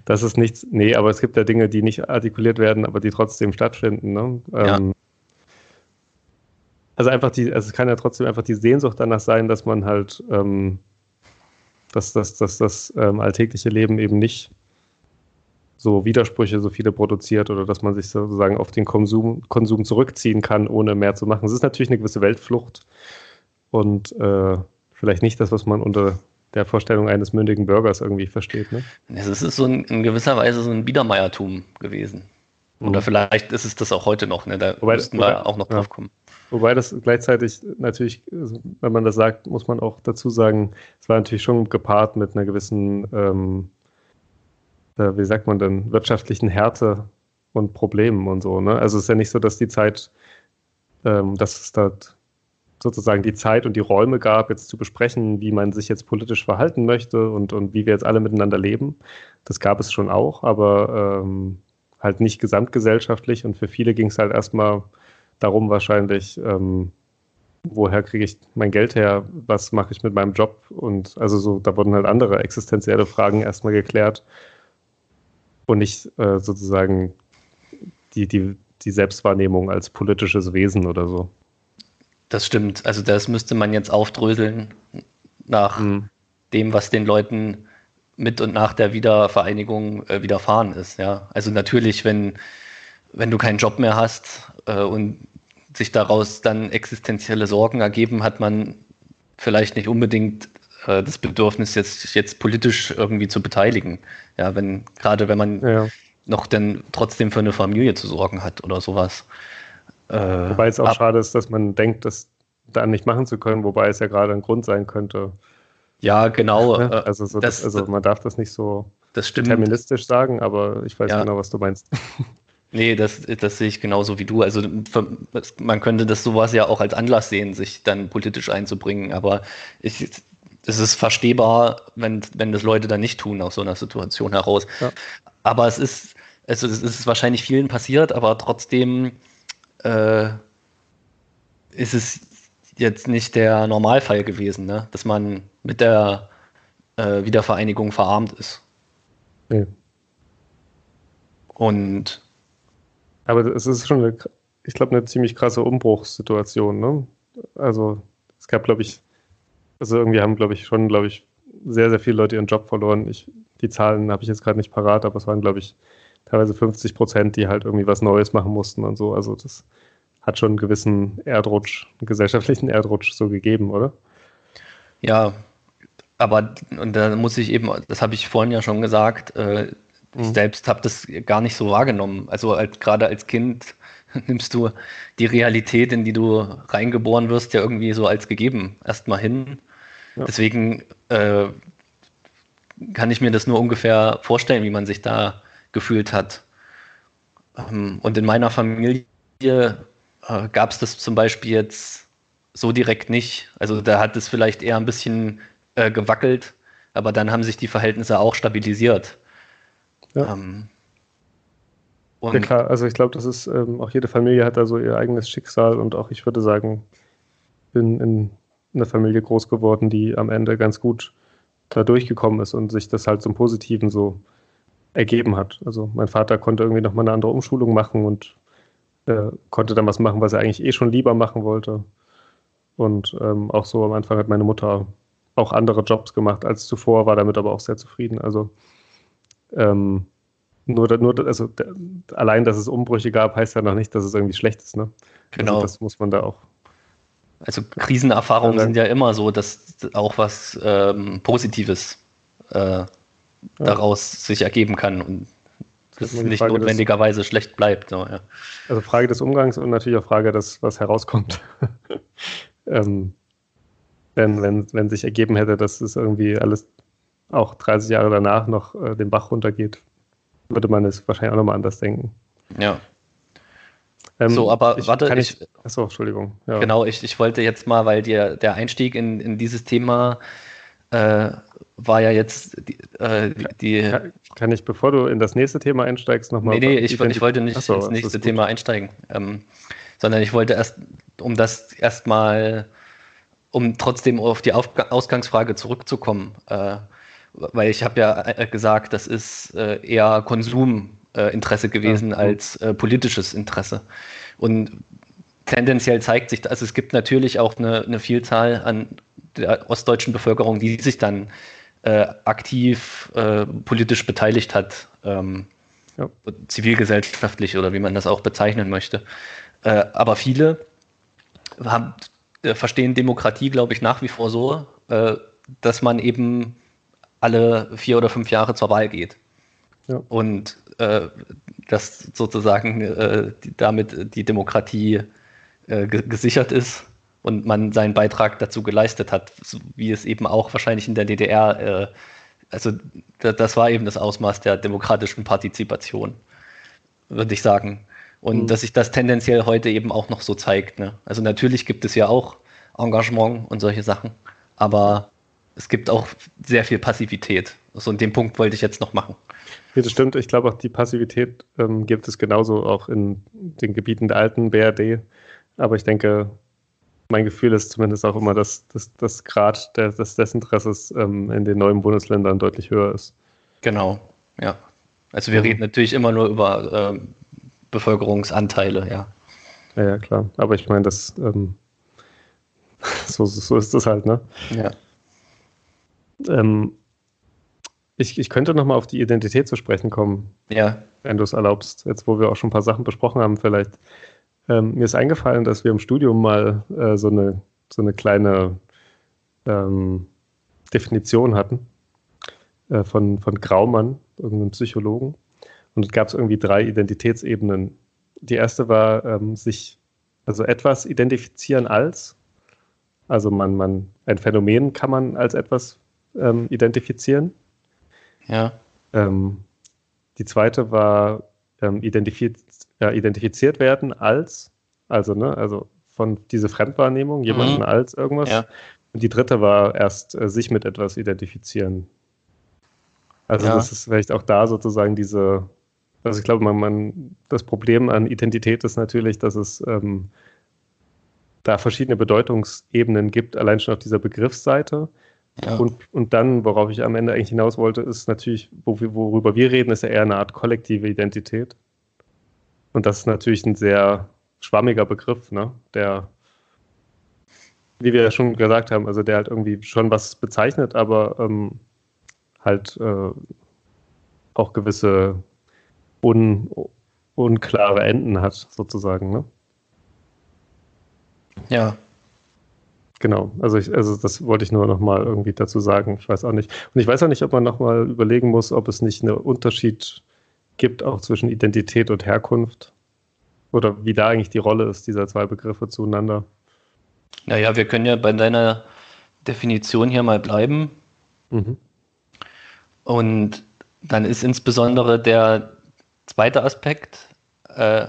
Das ist nichts, nee, aber es gibt ja Dinge, die nicht artikuliert werden, aber die trotzdem stattfinden. Ne? Ja. Ähm, also einfach die, also es kann ja trotzdem einfach die Sehnsucht danach sein, dass man halt, ähm, dass, dass, dass das ähm, alltägliche Leben eben nicht so Widersprüche so viele produziert oder dass man sich sozusagen auf den Konsum, Konsum zurückziehen kann, ohne mehr zu machen. Es ist natürlich eine gewisse Weltflucht und äh, vielleicht nicht das, was man unter der Vorstellung eines mündigen Bürgers irgendwie versteht. Ne? Es ist so ein, in gewisser Weise so ein Biedermeiertum gewesen. Oder Mhm. vielleicht ist es das auch heute noch. Ne? Da Wobei- müssten wir auch noch ja. drauf kommen. Wobei das gleichzeitig natürlich, wenn man das sagt, muss man auch dazu sagen, es war natürlich schon gepaart mit einer gewissen, ähm, äh, wie sagt man denn, wirtschaftlichen Härte und Problemen und so. Ne? Also es ist ja nicht so, dass die Zeit, ähm, dass es da sozusagen die Zeit und die Räume gab, jetzt zu besprechen, wie man sich jetzt politisch verhalten möchte und, und wie wir jetzt alle miteinander leben. Das gab es schon auch, aber ähm, halt nicht gesamtgesellschaftlich und für viele ging es halt erstmal darum wahrscheinlich, ähm, woher kriege ich mein Geld her, was mache ich mit meinem Job und also so, da wurden halt andere existenzielle Fragen erstmal geklärt und nicht äh, sozusagen die, die, die Selbstwahrnehmung als politisches Wesen oder so. Das stimmt. Also das müsste man jetzt aufdröseln nach Mhm. dem, was den Leuten mit und nach der Wiedervereinigung äh, widerfahren ist. Ja? Also natürlich, wenn, wenn du keinen Job mehr hast äh, und sich daraus dann existenzielle Sorgen ergeben, hat man vielleicht nicht unbedingt äh, das Bedürfnis, jetzt, sich jetzt politisch irgendwie zu beteiligen. Ja, wenn, gerade wenn man Ja. noch dann trotzdem für eine Familie zu sorgen hat oder sowas. Äh, Wobei es auch ab- schade ist, dass man denkt, das dann nicht machen zu können, wobei es ja gerade ein Grund sein könnte. Ja, genau. Ne? äh, Also, so, das- also man darf das nicht so das stimmt. deterministisch sagen, aber ich weiß Ja. genau, was du meinst. Nee, das, das sehe ich genauso wie du. Also man könnte das sowas ja auch als Anlass sehen, sich dann politisch einzubringen. Aber ich, es ist verstehbar, wenn, wenn das Leute dann nicht tun aus so einer Situation heraus. Ja. Aber es ist, also es ist wahrscheinlich vielen passiert, aber trotzdem äh, ist es jetzt nicht der Normalfall gewesen, ne? dass man mit der äh, Wiedervereinigung verarmt ist. Nee. Und Aber es ist schon, eine, ich glaube, eine ziemlich krasse Umbruchssituation. Ne? Also es gab, glaube ich, also irgendwie haben, glaube ich, schon, glaube ich, sehr, sehr viele Leute ihren Job verloren. Ich, die Zahlen habe ich jetzt gerade nicht parat, aber es waren, glaube ich, teilweise 50 Prozent, die halt irgendwie was Neues machen mussten und so. Also das hat schon einen gewissen Erdrutsch, einen gesellschaftlichen Erdrutsch so gegeben, oder? ja, aber und da muss ich eben, das habe ich vorhin ja schon gesagt, äh, ich Mhm. selbst habe das gar nicht so wahrgenommen. Also als, gerade als Kind nimmst du die Realität, in die du reingeboren wirst, ja irgendwie so als gegeben erstmal hin. Ja. Deswegen äh, kann ich mir das nur ungefähr vorstellen, wie man sich da gefühlt hat. Ähm, und in meiner Familie äh, gab es das zum Beispiel jetzt so direkt nicht. Also da hat es vielleicht eher ein bisschen äh, gewackelt, aber dann haben sich die Verhältnisse auch stabilisiert. Ja. Ähm, Ja klar, also ich glaube, das ist, ähm, auch jede Familie hat da so ihr eigenes Schicksal und auch ich würde sagen, bin in einer Familie groß geworden, die am Ende ganz gut da durchgekommen ist und sich das halt zum Positiven so ergeben hat. Also mein Vater konnte irgendwie nochmal eine andere Umschulung machen und äh, konnte dann was machen, was er eigentlich eh schon lieber machen wollte. Und ähm, auch so am Anfang hat meine Mutter auch andere Jobs gemacht als zuvor, war damit aber auch sehr zufrieden. Also ähm, nur, nur also allein, dass es Umbrüche gab, heißt ja noch nicht, dass es irgendwie schlecht ist. Ne? Genau. Also das muss man da auch. also Krisenerfahrungen Ja, sind ja immer so, dass auch was ähm, Positives äh, daraus sich ergeben kann und Das nicht Frage des- notwendigerweise schlecht bleibt. So, ja. Also Frage des Umgangs und natürlich auch Frage des, was herauskommt. ähm, wenn, wenn, wenn sich ergeben hätte, dass es irgendwie alles auch 30 Jahre danach noch äh, den Bach runtergeht, würde man es wahrscheinlich auch nochmal anders denken. ja. Ähm, So, aber warte, kann ich, ich- achso, Entschuldigung. Ja. Genau, ich, ich wollte jetzt mal, weil dir der Einstieg in, in dieses Thema äh, war ja jetzt die, äh, die Kann, kann ich, bevor du in das nächste Thema einsteigst, nochmal. Nee, nee, ich, ich wollte nicht Achso, ins nächste. Thema einsteigen, ähm, sondern ich wollte erst, um das erstmal, um trotzdem auf die auf Ausgangsfrage zurückzukommen, äh, weil ich habe ja äh, gesagt, das ist äh, eher Konsuminteresse Interesse gewesen Ja. als äh, politisches Interesse. Und tendenziell zeigt sich, also es gibt natürlich auch eine, eine Vielzahl an der ostdeutschen Bevölkerung, die sich dann äh, aktiv äh, politisch beteiligt hat. Ähm, Ja. zivilgesellschaftlich oder wie man das auch bezeichnen möchte. Äh, aber viele haben, verstehen Demokratie, glaube ich, nach wie vor so, dass man eben alle vier oder fünf Jahre zur Wahl geht. Ja. Und äh, dass sozusagen äh, damit die Demokratie äh, ge gesichert ist und man seinen Beitrag dazu geleistet hat, so wie es eben auch wahrscheinlich in der DDR, äh, also da, das war eben das Ausmaß der demokratischen Partizipation, würde ich sagen. Und Mhm. dass sich das tendenziell heute eben auch noch so zeigt. Ne? Also natürlich gibt es ja auch Engagement und solche Sachen, aber es gibt auch sehr viel Passivität. So in dem Punkt wollte ich jetzt noch machen. Ja, das stimmt. Ich glaube auch die Passivität ähm, gibt es genauso auch in den Gebieten der alten BRD. Aber ich denke, mein Gefühl ist zumindest auch immer, dass, dass das Grad der, des Desinteresses ähm, in den neuen Bundesländern deutlich höher ist. Genau, ja. Also wir Mhm. reden natürlich immer nur über ähm, Bevölkerungsanteile, ja. Ja, ja, klar. Aber ich meine, das ähm, so, so ist das halt, ne? Ja, Ähm, ich, ich könnte nochmal auf die Identität zu sprechen kommen. ja, wenn du es erlaubst, jetzt wo wir auch schon ein paar Sachen besprochen haben, vielleicht. Ähm, mir ist eingefallen, dass wir im Studium mal äh, so, eine, so eine kleine ähm, Definition hatten äh, von, von Graumann, irgendeinem Psychologen. Und es gab irgendwie drei Identitätsebenen. Die erste war, ähm, sich, also etwas identifizieren als, also man, man, ein Phänomen kann man als etwas ähm, identifizieren. ja, Ähm, die zweite war ähm, identifiz ja, identifiziert werden als, also, ne, also von diese Fremdwahrnehmung, jemanden Mhm. als irgendwas. Ja. Und die dritte war erst äh, sich mit etwas identifizieren. Also Ja. das ist vielleicht auch da sozusagen diese, also ich glaube, man, man, das Problem an Identität ist natürlich, dass es ähm, da verschiedene Bedeutungsebenen gibt, allein schon auf dieser Begriffsseite. Ja. Und, und dann, worauf ich am Ende eigentlich hinaus wollte, ist natürlich, worüber wir reden, ist ja eher eine Art kollektive Identität. Und das ist natürlich ein sehr schwammiger Begriff, ne? der, wie wir ja schon gesagt haben, also der halt irgendwie schon was bezeichnet, aber ähm, halt äh, auch gewisse un, unklare Enden hat, sozusagen. Ne? Ja. Genau, also, ich, also das wollte ich nur nochmal irgendwie dazu sagen. Ich weiß auch nicht. Und ich weiß auch nicht, ob man nochmal überlegen muss, ob es nicht einen Unterschied gibt, auch zwischen Identität und Herkunft. Oder wie da eigentlich die Rolle ist, dieser zwei Begriffe zueinander. Naja, wir können ja bei deiner Definition hier mal bleiben. Mhm. Und dann ist insbesondere der zweite Aspekt, äh,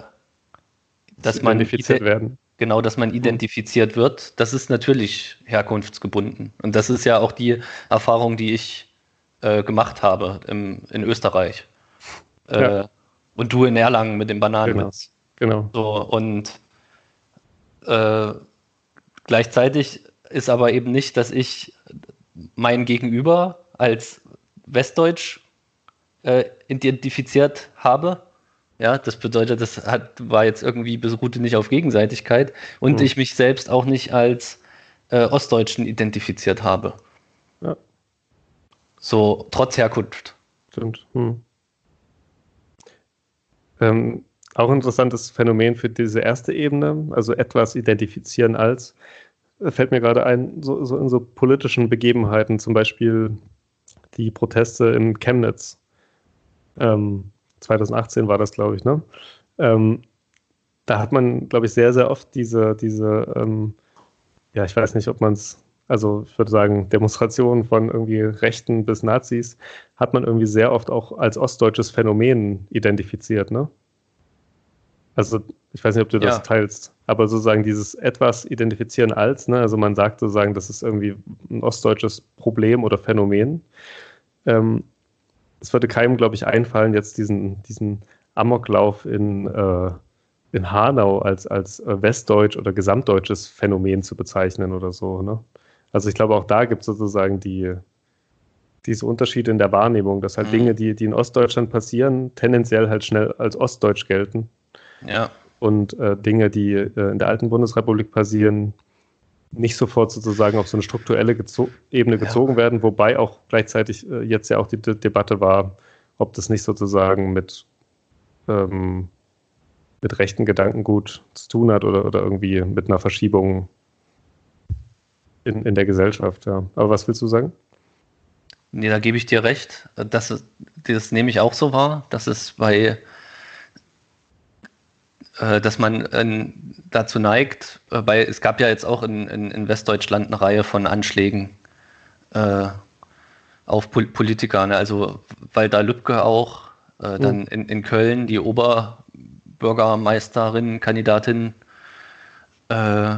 dass man identifiziert ide- werden. Genau, dass man identifiziert wird. Das ist natürlich herkunftsgebunden. Und das ist ja auch die Erfahrung, die ich äh, gemacht habe im, in Österreich. Äh, Ja. Und du in Erlangen mit dem Bananenmix. Genau. So, und äh, gleichzeitig ist aber eben nicht, dass ich mein Gegenüber als Westdeutsch äh, identifiziert habe. Ja, das bedeutet, das hat, war jetzt irgendwie beruhte nicht auf Gegenseitigkeit und Mhm. ich mich selbst auch nicht als äh, Ostdeutschen identifiziert habe. Ja. So, trotz Herkunft. Stimmt. Hm. Ähm, auch ein interessantes Phänomen für diese erste Ebene, also etwas identifizieren als, äh, fällt mir gerade ein, so, so in so politischen Begebenheiten, zum Beispiel die Proteste in Chemnitz. Ähm, 2018 war das, glaube ich, ne? Ähm, da hat man, glaube ich, sehr, sehr oft diese, diese ähm, ja, ich weiß nicht, ob man es, also ich würde sagen, Demonstrationen von irgendwie Rechten bis Nazis hat man irgendwie sehr oft auch als ostdeutsches Phänomen identifiziert, ne? Also ich weiß nicht, ob du das Ja. teilst, aber sozusagen dieses etwas identifizieren als, ne? Also man sagt sozusagen, das ist irgendwie ein ostdeutsches Problem oder Phänomen. Ähm, es würde keinem, glaube ich, einfallen, jetzt diesen, diesen Amoklauf in, äh, in Hanau als, als äh, westdeutsch oder gesamtdeutsches Phänomen zu bezeichnen oder so. Ne? Also ich glaube, auch da gibt es sozusagen die, diese Unterschiede in der Wahrnehmung, dass halt Mhm. Dinge, die, die in Ostdeutschland passieren, tendenziell halt schnell als ostdeutsch gelten Ja. und äh, Dinge, die äh, in der alten Bundesrepublik passieren, nicht sofort sozusagen auf so eine strukturelle gezo Ebene Ja. gezogen werden, wobei auch gleichzeitig äh, jetzt ja auch die De Debatte war, ob das nicht sozusagen mit, ähm, mit rechten Gedankengut zu tun hat oder, oder irgendwie mit einer Verschiebung in, in der Gesellschaft. Ja. Aber was willst du sagen? Nee, da gebe ich dir recht. Das, das nehme ich auch so wahr, dass es bei, dass man äh, dazu neigt, äh, bei, es gab ja jetzt auch in, in, in Westdeutschland eine Reihe von Anschlägen äh, auf Pol Politiker, ne? also Walter Lübcke auch, äh, dann in, in Köln die Oberbürgermeisterin, Kandidatin äh,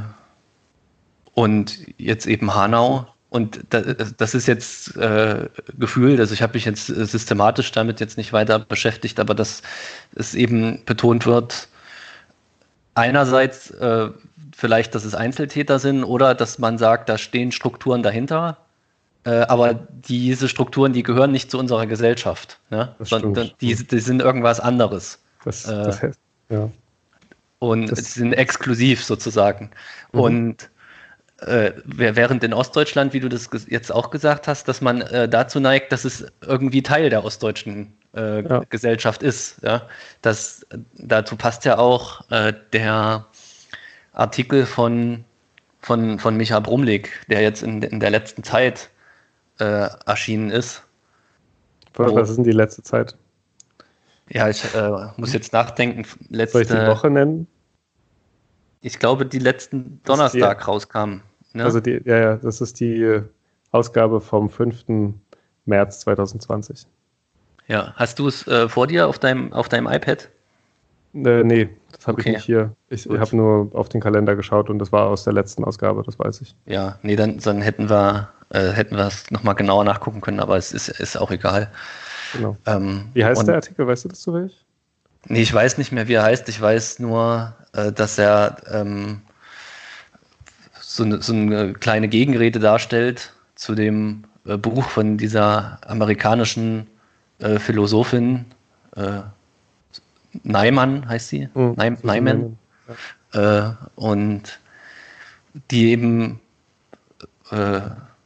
und jetzt eben Hanau. Und das, das ist jetzt äh, Gefühl, also ich habe mich jetzt äh, systematisch damit jetzt nicht weiter beschäftigt, aber dass es eben betont wird, einerseits äh, vielleicht, dass es Einzeltäter sind oder dass man sagt, da stehen Strukturen dahinter, äh, aber diese Strukturen, die gehören nicht zu unserer Gesellschaft, ne? Sondern die, die sind irgendwas anderes. Das, Äh, das heißt, ja. Und Das- sie sind exklusiv sozusagen. Mhm. Und äh, während in Ostdeutschland, wie du das jetzt auch gesagt hast, dass man äh, dazu neigt, dass es irgendwie Teil der ostdeutschen äh, Ja. Gesellschaft ist. Ja? Das, dazu passt ja auch äh, der Artikel von, von, von Micha Brumlik, der jetzt in, in der letzten Zeit äh, erschienen ist. Was, ist denn die letzte Zeit? Ja, ich äh, muss jetzt nachdenken. Letzte, Soll ich die Woche nennen? Ich glaube, die letzten ist die- Donnerstag rauskamen. Ne? Also die, ja, ja, das ist die äh, Ausgabe vom 5. März 2020. ja. Hast du es äh, vor dir auf deinem, auf deinem iPad? Äh, nee, das habe Okay. ich nicht hier. Ich habe nur auf den Kalender geschaut und das war aus der letzten Ausgabe, das weiß ich. Ja, nee, dann, dann hätten wir äh, hätten wir es nochmal genauer nachgucken können, aber es ist, ist auch egal. Genau. Ähm, Wie heißt der Artikel? Weißt du das zufällig? Nee, ich weiß nicht mehr, wie er heißt. Ich weiß nur, äh, dass er ähm, so, eine, so eine kleine Gegenrede darstellt zu dem äh, Buch von dieser amerikanischen äh, Philosophin äh, Neiman heißt sie, Mhm. Neim, Neiman, äh, und die eben, äh,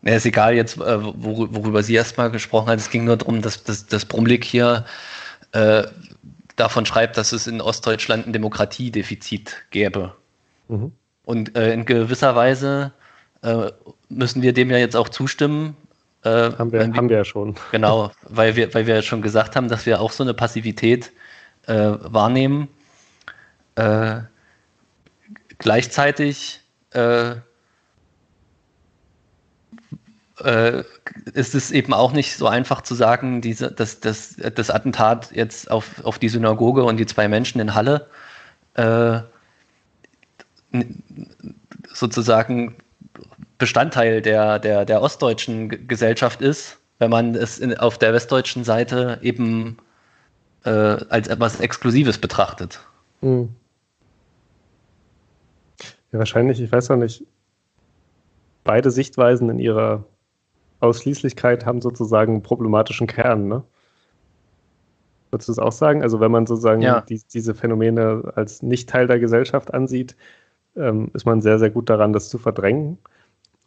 na, ist egal jetzt, äh, wor worüber sie erstmal gesprochen hat, es ging nur darum, dass, dass, dass Brumlik hier äh, davon schreibt, dass es in Ostdeutschland ein Demokratiedefizit gäbe. Mhm. Und in gewisser Weise müssen wir dem ja jetzt auch zustimmen. Äh, Haben wir, wenn haben wir ja schon. Genau, weil wir, weil wir ja schon gesagt haben, dass wir auch so eine Passivität äh, wahrnehmen. Äh, gleichzeitig äh, äh, ist es eben auch nicht so einfach zu sagen, diese, dass, dass das Attentat jetzt auf, auf die Synagoge und die zwei Menschen in Halle äh, sozusagen Bestandteil der, der, der ostdeutschen G- Gesellschaft ist, wenn man es in, auf der westdeutschen Seite eben äh, als etwas Exklusives betrachtet. Mhm. Ja, wahrscheinlich, ich weiß auch nicht, beide Sichtweisen in ihrer Ausschließlichkeit haben sozusagen einen problematischen Kern, ne? Würdest du es auch sagen? Also wenn man sozusagen Ja. die, diese Phänomene als nicht Teil der Gesellschaft ansieht, ähm, ist man sehr, sehr gut daran, das zu verdrängen.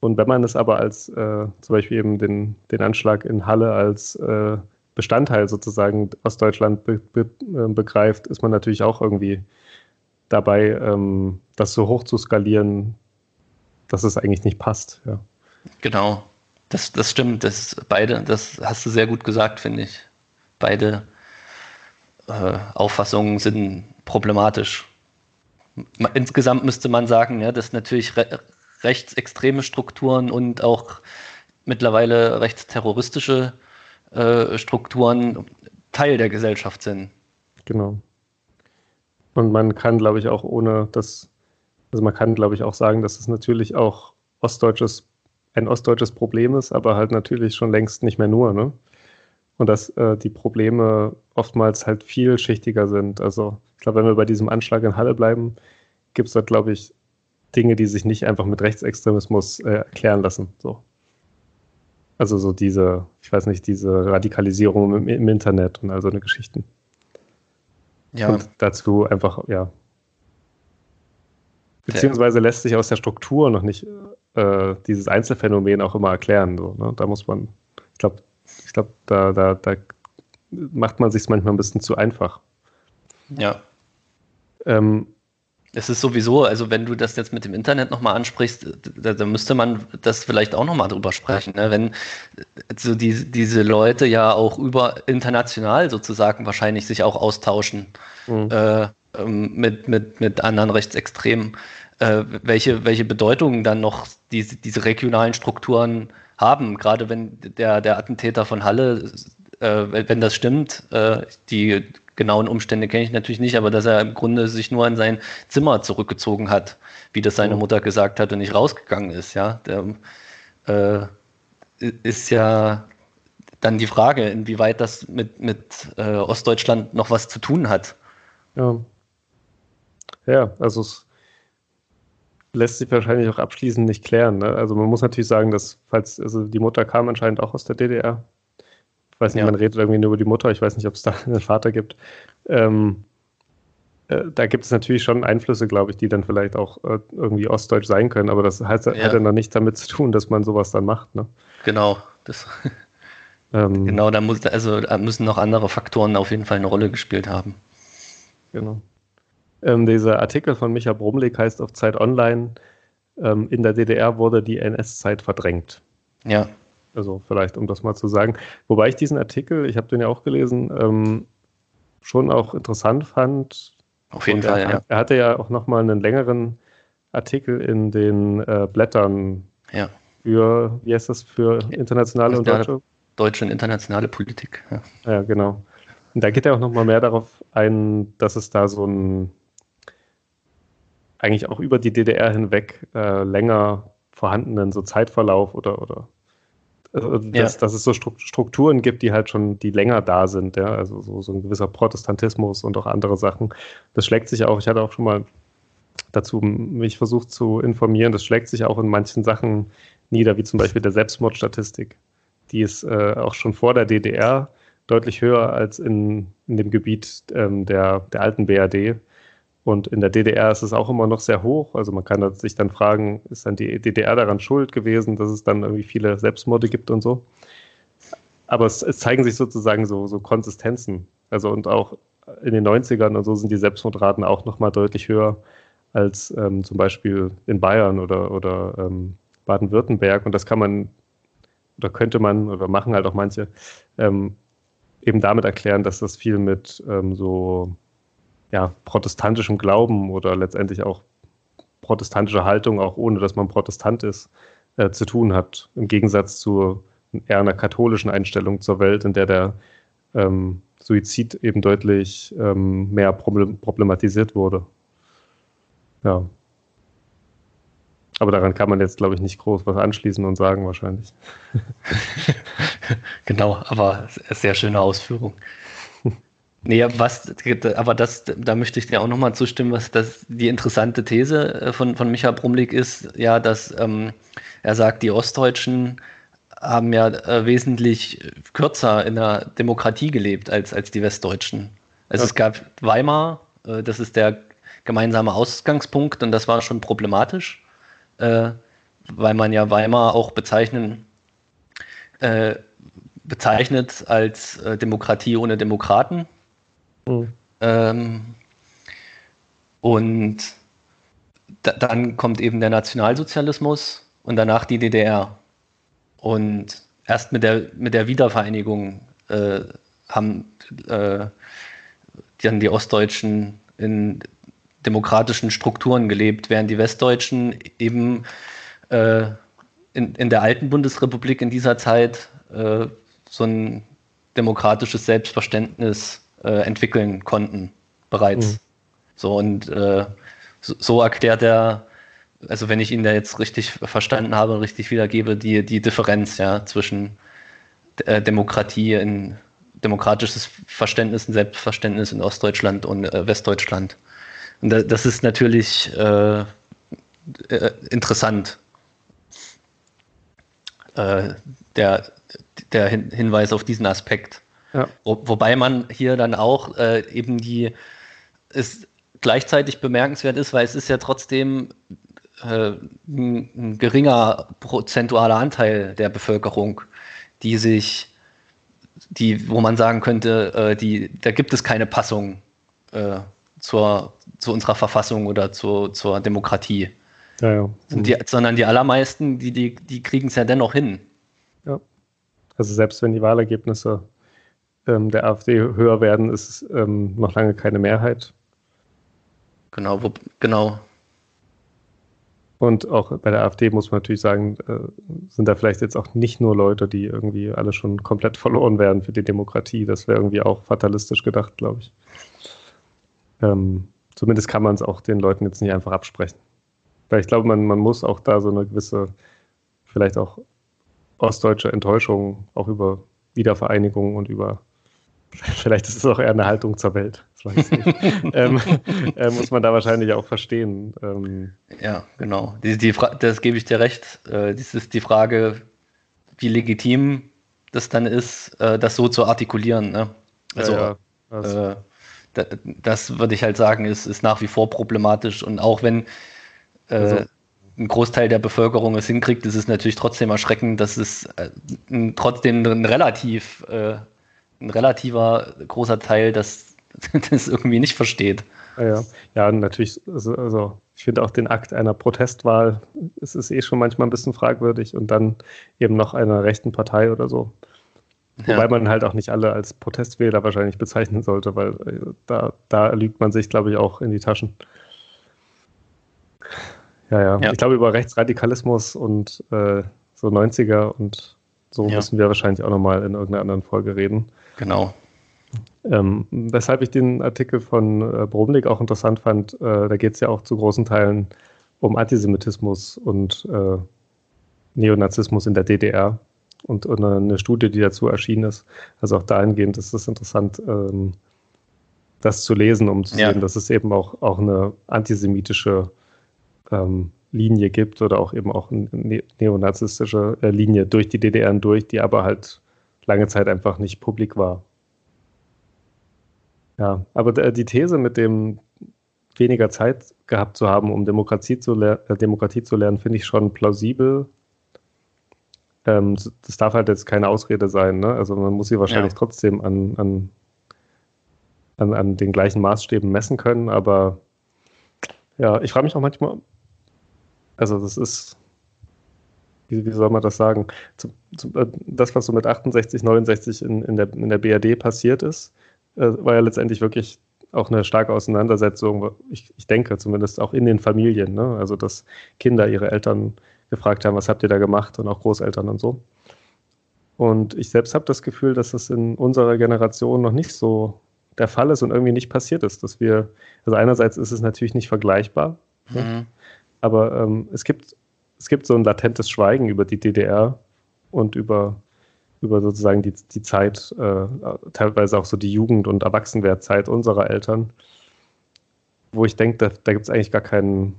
Und wenn man es aber als äh, zum Beispiel eben den, den Anschlag in Halle als äh, Bestandteil sozusagen Ostdeutschland be, be, äh, begreift, ist man natürlich auch irgendwie dabei, ähm, das so hoch zu skalieren, dass es eigentlich nicht passt. Ja. Genau, das, das stimmt. Das beide, das hast du sehr gut gesagt, finde ich. Beide äh, Auffassungen sind problematisch. Ma- Insgesamt müsste man sagen, ja, dass natürlich re rechtsextreme Strukturen und auch mittlerweile rechtsterroristische äh, Strukturen Teil der Gesellschaft sind. Genau. Und man kann, glaube ich, auch ohne das, also man kann, glaube ich, auch sagen, dass es natürlich auch ostdeutsches, ein ostdeutsches Problem ist, aber halt natürlich schon längst nicht mehr nur, ne? Und dass äh, die Probleme oftmals halt vielschichtiger sind. Also ich glaube, wenn wir bei diesem Anschlag in Halle bleiben, gibt es dort, glaube ich, Dinge, die sich nicht einfach mit Rechtsextremismus äh, erklären lassen. So. Also so diese, ich weiß nicht, diese Radikalisierung im, im Internet und all so eine Geschichten. Ja, Und dazu einfach, ja. Beziehungsweise lässt sich aus der Struktur noch nicht äh, dieses Einzelfenomen auch immer erklären. So, ne? Da muss man, ich glaube, ich glaube, da, da, da macht man sich manchmal ein bisschen zu einfach. ja. Ähm, Es ist sowieso, also wenn du das jetzt mit dem Internet nochmal ansprichst, da, da müsste man das vielleicht auch nochmal drüber sprechen. Ne? Wenn so die, diese Leute ja auch über international sozusagen wahrscheinlich sich auch austauschen Mhm. äh, ähm, mit, mit, mit anderen Rechtsextremen, äh, welche, welche Bedeutung dann noch diese, diese regionalen Strukturen haben, gerade wenn der, der Attentäter von Halle, äh, wenn das stimmt, äh, die genauen Umstände kenne ich natürlich nicht, aber dass er im Grunde sich nur in sein Zimmer zurückgezogen hat, wie das seine Mhm. Mutter gesagt hat und nicht rausgegangen ist, ja. Der, äh, ist ja dann die Frage, inwieweit das mit, mit äh, Ostdeutschland noch was zu tun hat. ja. ja, also es lässt sich wahrscheinlich auch abschließend nicht klären. Ne? Also man muss natürlich sagen, dass, falls, also die Mutter kam anscheinend auch aus der DDR. Ich weiß nicht, Ja. man redet irgendwie nur über die Mutter, ich weiß nicht, ob es da einen Vater gibt. Ähm, äh, da gibt es natürlich schon Einflüsse, glaube ich, die dann vielleicht auch äh, irgendwie ostdeutsch sein können, aber das heißt, Ja. hat ja noch nichts damit zu tun, dass man sowas dann macht. Ne? Genau, das, Ähm, genau, da muss, also da müssen noch andere Faktoren auf jeden Fall eine Rolle gespielt haben. Genau. Ähm, dieser Artikel von Micha Brumlik heißt auf Zeit Online, ähm, in der DDR wurde die NS-Zeit verdrängt. Ja, Also vielleicht, um das mal zu sagen. Wobei ich diesen Artikel, ich habe den ja auch gelesen, ähm, schon auch interessant fand. auf jeden Und Fall, er, ja. er hatte ja auch nochmal einen längeren Artikel in den äh, Blättern ja. für, wie heißt das, für internationale und deutsche? Deutsche und internationale Politik. Ja. Ja, genau. Und da geht er auch nochmal mehr darauf ein, dass es da so ein eigentlich auch über die DDR hinweg äh, länger vorhandenen so Zeitverlauf oder oder also, dass, Ja. dass es so Stru- Strukturen gibt, die halt schon, die länger da sind, ja, also so, so ein gewisser Protestantismus und auch andere Sachen. Das schlägt sich auch, ich hatte auch schon mal dazu mich versucht zu informieren, das schlägt sich auch in manchen Sachen nieder, wie zum Beispiel der Selbstmordstatistik. Die ist äh, auch schon vor der DDR deutlich höher als in, in dem Gebiet ähm, der, der alten BRD. Und in der DDR ist es auch immer noch sehr hoch. Also man kann sich dann fragen, ist dann die DDR daran schuld gewesen, dass es dann irgendwie viele Selbstmorde gibt und so. Aber es, es zeigen sich sozusagen so, so Konsistenzen. Also und auch in den 90ern und so sind die Selbstmordraten auch nochmal deutlich höher als ähm, zum Beispiel in Bayern oder, oder ähm, Baden-Württemberg. Und das kann man oder könnte man oder machen halt auch manche ähm, eben damit erklären, dass das viel mit ähm, so ja, protestantischem Glauben oder letztendlich auch protestantischer Haltung, auch ohne dass man Protestant ist, äh, zu tun hat. Im Gegensatz zu eher einer katholischen Einstellung zur Welt, in der der ähm, Suizid eben deutlich ähm, mehr problematisiert wurde. Ja. Aber daran kann man jetzt, glaube ich, nicht groß was anschließen und sagen wahrscheinlich. genau, aber sehr schöne Ausführung. Nee, was, aber das, da möchte ich dir auch nochmal zustimmen, was das die interessante These äh, von, von Michael Brumlik ist, ja, dass ähm, er sagt, die Ostdeutschen haben ja äh, wesentlich kürzer in der Demokratie gelebt als, als die Westdeutschen. Also ja. es gab Weimar, äh, das ist der gemeinsame Ausgangspunkt und das war schon problematisch, äh, weil man ja Weimar auch bezeichnen, äh, bezeichnet als äh, Demokratie ohne Demokraten Mhm. Ähm, und da, dann kommt eben der Nationalsozialismus und danach die DDR. Und erst mit der, mit der Wiedervereinigung äh, haben äh, dann die Ostdeutschen in demokratischen Strukturen gelebt, während die Westdeutschen eben äh, in, in der alten Bundesrepublik in dieser Zeit äh, so ein demokratisches Selbstverständnis äh, entwickeln konnten bereits. Mhm. So und äh, so, so, erklärt er, also wenn ich ihn da jetzt richtig verstanden habe richtig wiedergebe, die, die Differenz ja zwischen äh, Demokratie in demokratisches Verständnis und Selbstverständnis in Ostdeutschland und äh, Westdeutschland. Und da, das ist natürlich äh, äh, interessant. der, der Hinweis auf diesen Aspekt. Ja. Wo, wobei man hier dann auch äh, eben die, es gleichzeitig bemerkenswert ist, weil es ist ja trotzdem äh, ein, ein, geringer prozentualer Anteil der Bevölkerung, die sich, die, wo man sagen könnte, äh, die, da gibt es keine Passung äh, zur, zu unserer Verfassung oder zur, zur Demokratie. Ja, ja. Mhm. Die, sondern die allermeisten, die, die, die kriegen es ja dennoch hin. Ja. Also selbst wenn die Wahlergebnisse ähm, der AfD höher werden, ist ähm, noch lange keine Mehrheit. Genau, wo, genau. Und auch bei der AfD muss man natürlich sagen, äh, sind da vielleicht jetzt auch nicht nur Leute, die irgendwie alle schon komplett verloren werden für die Demokratie. Das wäre irgendwie auch fatalistisch gedacht, glaube ich. Ähm, zumindest kann man es auch den Leuten jetzt nicht einfach absprechen. Weil ich glaube, man, man muss auch da so eine gewisse, vielleicht auch ostdeutsche Enttäuschung auch über Wiedervereinigung und über Vielleicht ist es auch eher eine Haltung zur Welt. Das weiß ich nicht. ähm, äh, muss man da wahrscheinlich auch verstehen. Ähm, ja, genau. Die, die das gebe ich dir recht. Äh, das ist die Frage, wie legitim das dann ist, äh, das so zu artikulieren. Ne? Also, ja, ja. Äh, da, das würde ich halt sagen, ist, ist nach wie vor problematisch. Und auch wenn äh, also, ein Großteil der Bevölkerung es hinkriegt, ist es natürlich trotzdem erschreckend, dass es äh, trotzdem ein relativ ein relativer großer Teil das, das irgendwie nicht versteht. Ja, ja, natürlich, also, also ich finde auch den Akt einer Protestwahl, es ist eh schon manchmal ein bisschen fragwürdig und dann eben noch einer rechten Partei oder so. Ja. Wobei man halt auch nicht alle als Protestwähler wahrscheinlich bezeichnen sollte, weil äh, da, da lügt man sich, glaube ich, auch in die Taschen. Ja, ja, ja. Ich glaube, über Rechtsradikalismus und äh, so 90er und so ja. müssen wir wahrscheinlich auch nochmal in irgendeiner anderen Folge reden. Genau. Ähm, weshalb ich den Artikel von äh, Bromlik auch interessant fand, äh, da geht es ja auch zu großen Teilen um Antisemitismus und äh, Neonazismus in der DDR und, und, eine Studie, die dazu erschienen ist. Also auch dahingehend ist es interessant, ähm, das zu lesen, um zu ja. sehen, dass es eben auch, auch eine antisemitische ähm, Linie gibt oder auch eben auch eine ne neonazistische äh, Linie durch die DDR durch, die aber halt lange Zeit einfach nicht publik war. Ja, aber die These mit dem weniger Zeit gehabt zu haben, um Demokratie zu, äh, Demokratie zu lernen, finde ich schon plausibel. Ähm, das darf halt jetzt keine Ausrede sein. Ne? Also man muss sie wahrscheinlich ja. trotzdem an, an, an, an den gleichen Maßstäben messen können. Aber ja, ich frage mich auch manchmal, also das ist, wie, wie soll man das sagen? Zu, zu, äh, das, was so mit 68, 69 in, in, der, in der BRD passiert ist, äh, war ja letztendlich wirklich auch eine starke Auseinandersetzung, ich, ich denke zumindest auch in den Familien. Ne? Also, dass Kinder ihre Eltern gefragt haben, was habt ihr da gemacht und auch Großeltern und so. Und ich selbst habe das Gefühl, dass das in unserer Generation noch nicht so der Fall ist und irgendwie nicht passiert ist, dass wir, also einerseits ist es natürlich nicht vergleichbar, ne? mhm. Aber ähm, es, gibt, es gibt so ein latentes Schweigen über die DDR und über über sozusagen die, die Zeit, äh, teilweise auch so die Jugend- und Erwachsenwerdzeit unserer Eltern, wo ich denke, da, da gibt es eigentlich gar keinen.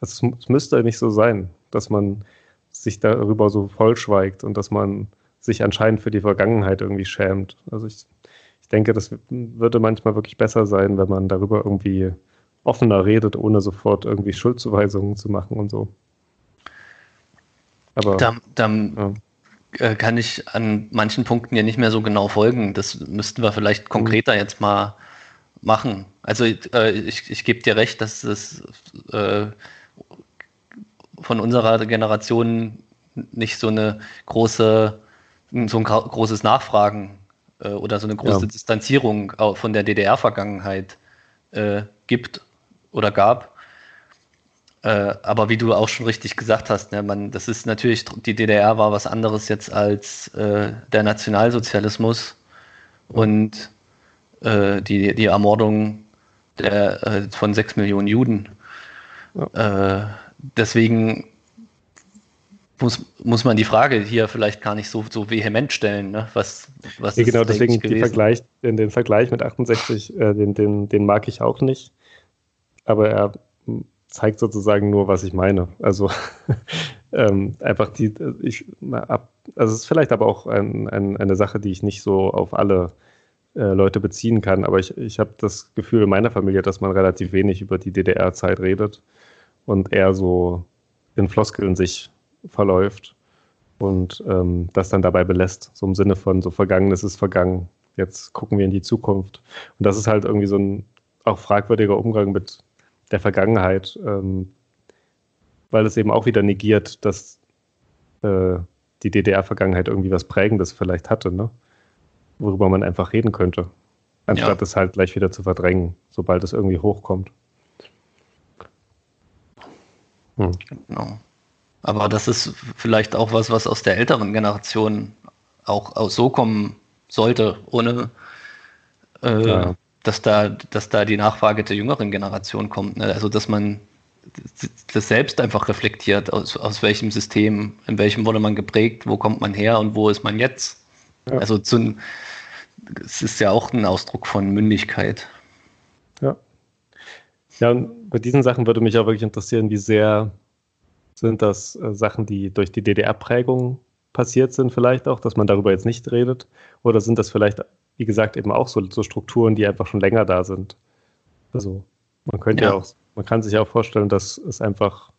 Es, es müsste nicht so sein, dass man sich darüber so vollschweigt und dass man sich anscheinend für die Vergangenheit irgendwie schämt. Also ich, ich denke, das würde manchmal wirklich besser sein, wenn man darüber irgendwie offener redet, ohne sofort irgendwie Schuldzuweisungen zu machen und so. Aber da, da ja. Äh, kann ich an manchen Punkten ja nicht mehr so genau folgen. Das müssten wir vielleicht konkreter jetzt mal machen. Also äh, ich, ich gebe dir recht, dass es äh, von unserer Generation nicht so eine große, so ein großes Nachfragen äh, oder so eine große ja. Distanzierung von der DDR-Vergangenheit äh, gibt oder gab. Äh, aber wie du auch schon richtig gesagt hast, ne, man, das ist natürlich, die DDR war was anderes jetzt als äh, der Nationalsozialismus und äh, die, die Ermordung der, äh, von sechs Millionen Juden. Ja. Äh, deswegen muss, muss man die Frage hier vielleicht gar nicht so, so vehement stellen. Ne? Was, was ja, genau, deswegen Vergleich, den, den, Vergleich mit 68, äh, den, den, den mag ich auch nicht. Aber er zeigt sozusagen nur, was ich meine. Also ähm, einfach die, ich, ab, also es ist vielleicht aber auch ein, ein, eine Sache, die ich nicht so auf alle äh, Leute beziehen kann, aber ich, ich habe das Gefühl in meiner Familie, dass man relativ wenig über die DDR-Zeit redet und eher so in Floskeln sich verläuft und ähm, das dann dabei belässt, so im Sinne von so Vergangenes ist vergangen, jetzt gucken wir in die Zukunft. Und das ist halt irgendwie so ein auch fragwürdiger Umgang mit der Vergangenheit, ähm, weil es eben auch wieder negiert, dass äh, die DDR-Vergangenheit irgendwie was Prägendes vielleicht hatte, ne? worüber man einfach reden könnte, anstatt ja. es halt gleich wieder zu verdrängen, sobald es irgendwie hochkommt. Hm. Genau. Aber das ist vielleicht auch was, was aus der älteren Generation auch, auch so kommen sollte, ohne äh, ja dass da, dass da die Nachfrage der jüngeren Generation kommt. Ne? Also dass man das selbst einfach reflektiert, aus, aus welchem System, in welchem wurde man geprägt, wo kommt man her und wo ist man jetzt. Ja. Also zu, es ist ja auch ein Ausdruck von Mündigkeit. Ja. Ja, und bei diesen Sachen würde mich auch wirklich interessieren, wie sehr sind das äh, Sachen, die durch die DDR-Prägung passiert sind, vielleicht auch, dass man darüber jetzt nicht redet? Oder sind das vielleicht wie gesagt, eben auch so, so Strukturen, die einfach schon länger da sind. Also man könnte ja. ja. auch, man kann sich auch vorstellen, dass es einfach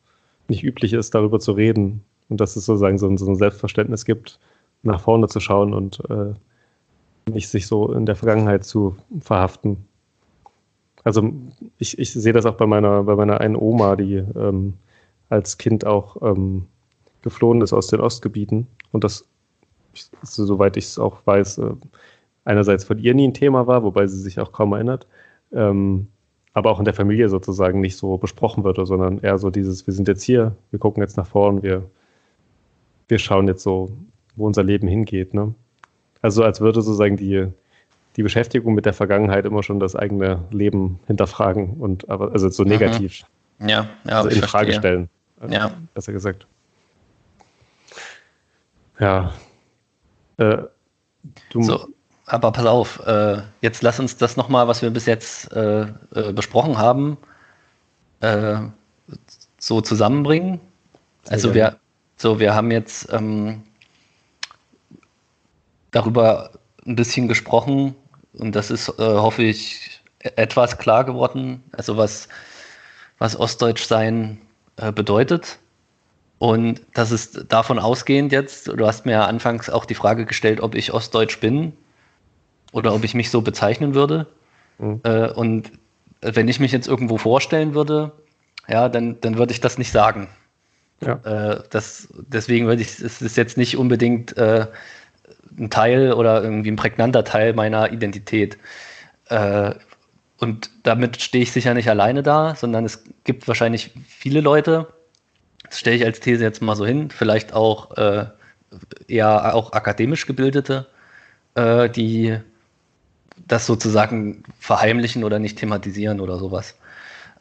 nicht üblich ist, darüber zu reden und dass es sozusagen so ein, so ein Selbstverständnis gibt, nach vorne zu schauen und äh, nicht sich so in der Vergangenheit zu verhaften. Also ich, ich sehe das auch bei meiner, bei meiner einen Oma, die ähm, als Kind auch ähm, geflohen ist aus den Ostgebieten und das, soweit ich es auch weiß, äh, einerseits von ihr nie ein Thema war, wobei sie sich auch kaum erinnert, ähm, aber auch in der Familie sozusagen nicht so besprochen wird, sondern eher so dieses, wir sind jetzt hier, wir gucken jetzt nach vorn, wir, wir schauen jetzt so, wo unser Leben hingeht. Ne? Also als würde sozusagen die, die Beschäftigung mit der Vergangenheit immer schon das eigene Leben hinterfragen und aber also so mhm. negativ. Ja, ja, also in Frage verstehe. stellen. Ja. Besser gesagt. Ja. Äh, du, so. Aber pass auf, äh, jetzt lass uns das nochmal, was wir bis jetzt äh, äh, besprochen haben, äh, so zusammenbringen. Also wir, so, wir haben jetzt ähm, darüber ein bisschen gesprochen und das ist, äh, hoffe ich, e- etwas klar geworden, also was, was Ostdeutsch sein äh, bedeutet. Und das ist davon ausgehend jetzt, du hast mir ja anfangs auch die Frage gestellt, ob ich Ostdeutsch bin oder ob ich mich so bezeichnen würde. Mhm. Äh, und wenn ich mich jetzt irgendwo vorstellen würde, ja, dann, dann würde ich das nicht sagen. Ja. Äh, das, deswegen würde ich, es ist jetzt nicht unbedingt äh, ein Teil oder irgendwie ein prägnanter Teil meiner Identität. Äh, und damit stehe ich sicher nicht alleine da, sondern es gibt wahrscheinlich viele Leute, das stelle ich als These jetzt mal so hin, vielleicht auch äh, eher auch akademisch gebildete, äh, die das sozusagen verheimlichen oder nicht thematisieren oder sowas.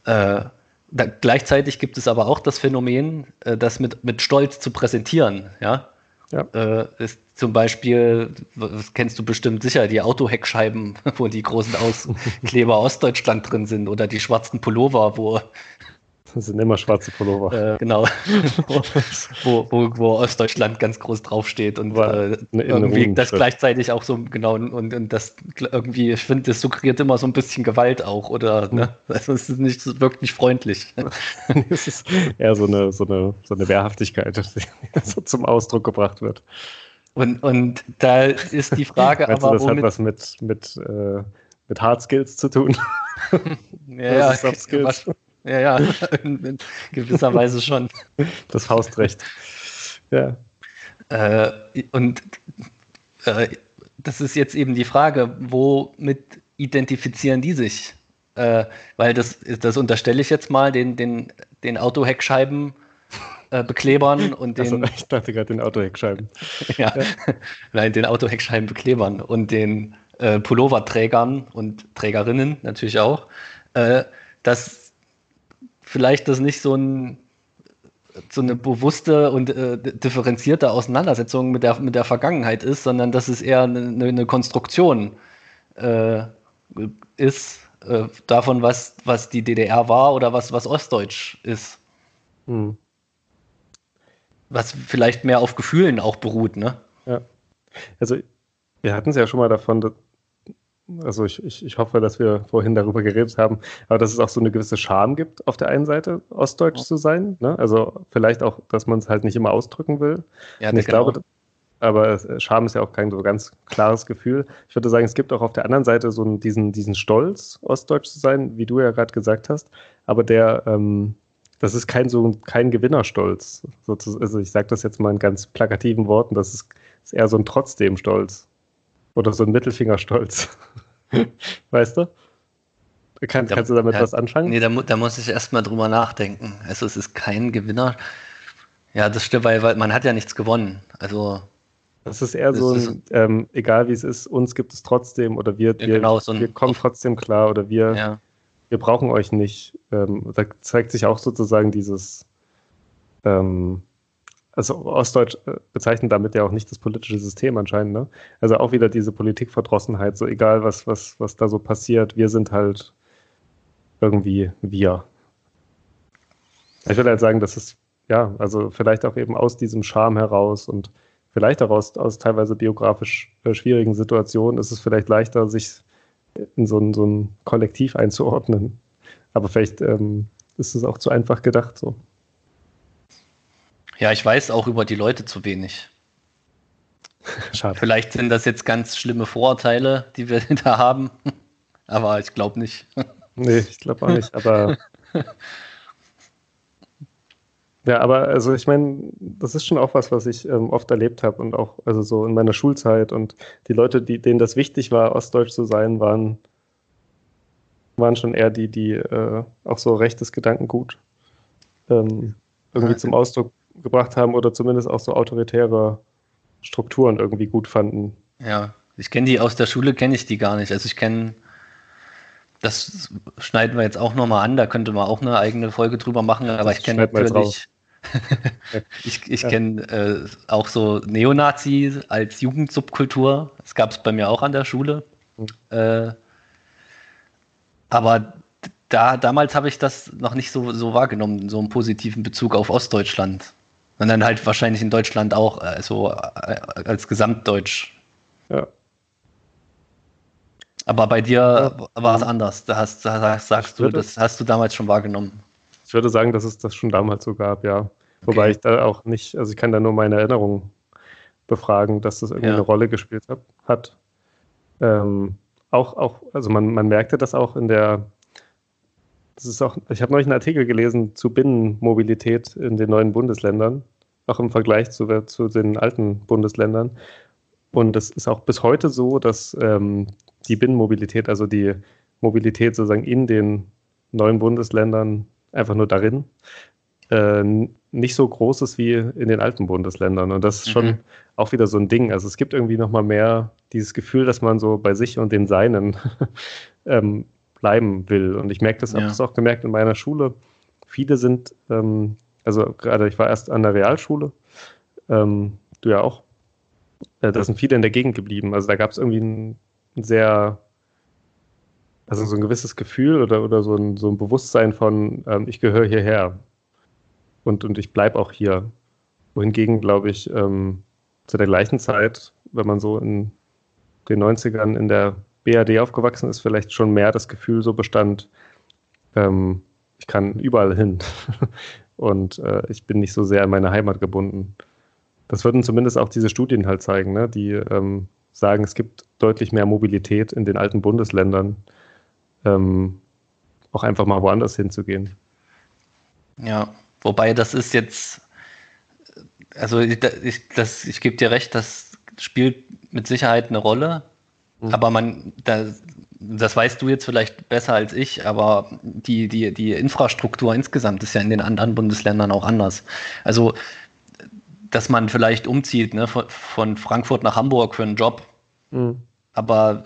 Äh, da, gleichzeitig gibt es aber auch das Phänomen, äh, das mit, mit Stolz zu präsentieren. Ja? Ja. Äh, ist zum Beispiel, das kennst du bestimmt sicher, die Autoheckscheiben, wo die großen Auskleber Ostdeutschland drin sind oder die schwarzen Pullover, wo Das sind immer schwarze Pullover. äh, genau, wo, wo, wo Ostdeutschland ganz groß draufsteht und äh, irgendwie das gleichzeitig auch so genau und, und das irgendwie, ich finde, das suggeriert immer so ein bisschen Gewalt auch oder ne? Also es ist nicht, es wirkt nicht freundlich. es ist eher so eine, so eine, so eine Wehrhaftigkeit, die so zum Ausdruck gebracht wird. Und, und da ist die Frage du, aber, das hat womit, was mit, mit, äh, mit Hard Skills zu tun? ja, ja, das Soft Skills. Ja, ja, in, gewisser Weise schon. Das Faustrecht. Ja. Äh, und äh, das ist jetzt eben die Frage, womit identifizieren die sich? Äh, weil das, das unterstelle ich jetzt mal den, den, den Autoheckscheiben äh, Beklebern und den, Also, ich dachte gerade den Autoheckscheiben. ja, nein, den Autoheckscheibenbeklebern und den äh, Pulloverträgern und Trägerinnen natürlich auch, äh, dass vielleicht das nicht so, ein, so eine bewusste und äh, differenzierte Auseinandersetzung mit der, mit der Vergangenheit ist, sondern dass es eher eine, eine Konstruktion äh, ist äh, davon, was, was die DDR war oder was, was Ostdeutsch ist. Hm. Was vielleicht mehr auf Gefühlen auch beruht, ne? Ja. Also, wir hatten es ja schon mal davon, also ich, ich, ich hoffe, dass wir vorhin darüber geredet haben, aber dass es auch so eine gewisse Scham gibt, auf der einen Seite Ostdeutsch Ja. zu sein. Ne? Also vielleicht auch, dass man es halt nicht immer ausdrücken will. Ja, Und ich genau. glaube, aber es- Scham ist ja auch kein so ganz klares Gefühl. Ich würde sagen, es gibt auch auf der anderen Seite so einen, diesen, diesen Stolz, Ostdeutsch zu sein, wie du ja gerade gesagt hast. Aber der, ähm, das ist kein so kein Gewinnerstolz. Also ich sage das jetzt mal in ganz plakativen Worten, das ist, ist eher so ein Trotzdem-Stolz. Oder so ein Mittelfingerstolz. weißt du? Kann, Da- kannst du damit ja, was anfangen? Nee, da, da muss ich erstmal drüber nachdenken. Also es ist kein Gewinner. Ja, das stimmt, weil, weil man hat ja nichts gewonnen. Also Das ist eher Das so ist- ein, ähm, egal wie es ist, uns gibt es trotzdem oder wir, wir, genau, so ein- wir kommen trotzdem klar oder wir, ja, wir brauchen euch nicht. Ähm, da zeigt sich auch sozusagen dieses, ähm, also Ostdeutsch äh, bezeichnet damit ja auch nicht das politische System anscheinend, ne? Also auch wieder diese Politikverdrossenheit, so egal was, was, was da so passiert, wir sind halt irgendwie wir. Ich würde halt sagen, das ist, ja, also vielleicht auch eben aus diesem Charme heraus und vielleicht auch aus, aus teilweise biografisch äh, schwierigen Situationen ist es vielleicht leichter, sich in so ein, so ein Kollektiv einzuordnen. Aber vielleicht ähm, ist es auch zu einfach gedacht so. Ja, ich weiß auch über die Leute zu wenig. Schade. Vielleicht sind das jetzt ganz schlimme Vorurteile, die wir da haben. Aber ich glaube nicht. Nee, ich glaube auch nicht, aber. Ja, aber also ich meine, das ist schon auch was, was ich ähm, oft erlebt habe und auch also so in meiner Schulzeit und die Leute, die, denen das wichtig war, ostdeutsch zu sein, waren, waren schon eher die, die äh, auch so rechtes Gedankengut ähm, irgendwie zum Ausdruck gebracht haben oder zumindest auch so autoritäre Strukturen irgendwie gut fanden. Ja, ich kenne die aus der Schule, kenne ich die gar nicht. Also ich kenne, das schneiden wir jetzt auch nochmal an, da könnte man auch eine eigene Folge drüber machen, aber Das ich kenne natürlich, ich, ich kenne äh, auch so Neonazi als Jugendsubkultur. Das gab es bei mir auch an der Schule. Mhm. Äh, aber da, damals habe ich das noch nicht so, so wahrgenommen, so einen positiven Bezug auf Ostdeutschland. Sondern halt wahrscheinlich in Deutschland auch, also als Gesamtdeutsch. Ja. Aber bei dir war es anders. Da, hast, da sagst du, würde- das hast du damals schon wahrgenommen. Ich würde sagen, dass es das schon damals so gab, ja. Wobei Okay. ich da auch nicht, also ich kann da nur meine Erinnerungen befragen, dass das irgendwie Ja. eine Rolle gespielt hat. hat. Ähm, auch, auch, also man, man merkte das auch in der, das ist auch, ich habe neulich einen Artikel gelesen zu Binnenmobilität in den neuen Bundesländern, auch im Vergleich zu, zu den alten Bundesländern. Und es ist auch bis heute so, dass ähm, die Binnenmobilität, also die Mobilität sozusagen in den neuen Bundesländern, einfach nur darin, äh, nicht so groß ist wie in den alten Bundesländern. Und das ist schon Mhm. auch wieder so ein Ding. Also es gibt irgendwie nochmal mehr dieses Gefühl, dass man so bei sich und den Seinen ähm, bleiben will. Und ich merke das, habe Ja. das auch gemerkt in meiner Schule. Viele sind, ähm, also gerade ich war erst an der Realschule, ähm, du ja auch, äh, da sind viele in der Gegend geblieben. Also da gab es irgendwie ein, ein sehr, also so ein gewisses Gefühl oder, oder so, ein, so ein Bewusstsein von, ähm, ich gehöre hierher und, und ich bleibe auch hier. Wohingegen, glaube ich, ähm, zu der gleichen Zeit, wenn man so in den 90ern in der BRD aufgewachsen ist, vielleicht schon mehr das Gefühl so bestand, ähm, ich kann überall hin und äh, ich bin nicht so sehr an meine Heimat gebunden. Das würden zumindest auch diese Studien halt zeigen, ne? die ähm, sagen, es gibt deutlich mehr Mobilität in den alten Bundesländern, ähm, auch einfach mal woanders hinzugehen. Ja, wobei das ist jetzt, also ich, das, ich gebe dir recht, das spielt mit Sicherheit eine Rolle, Mhm. aber man, da, das weißt du jetzt vielleicht besser als ich, aber die, die, die Infrastruktur insgesamt ist ja in den anderen Bundesländern auch anders. Also, dass man vielleicht umzieht, ne, von, von Frankfurt nach Hamburg für einen Job, Mhm. aber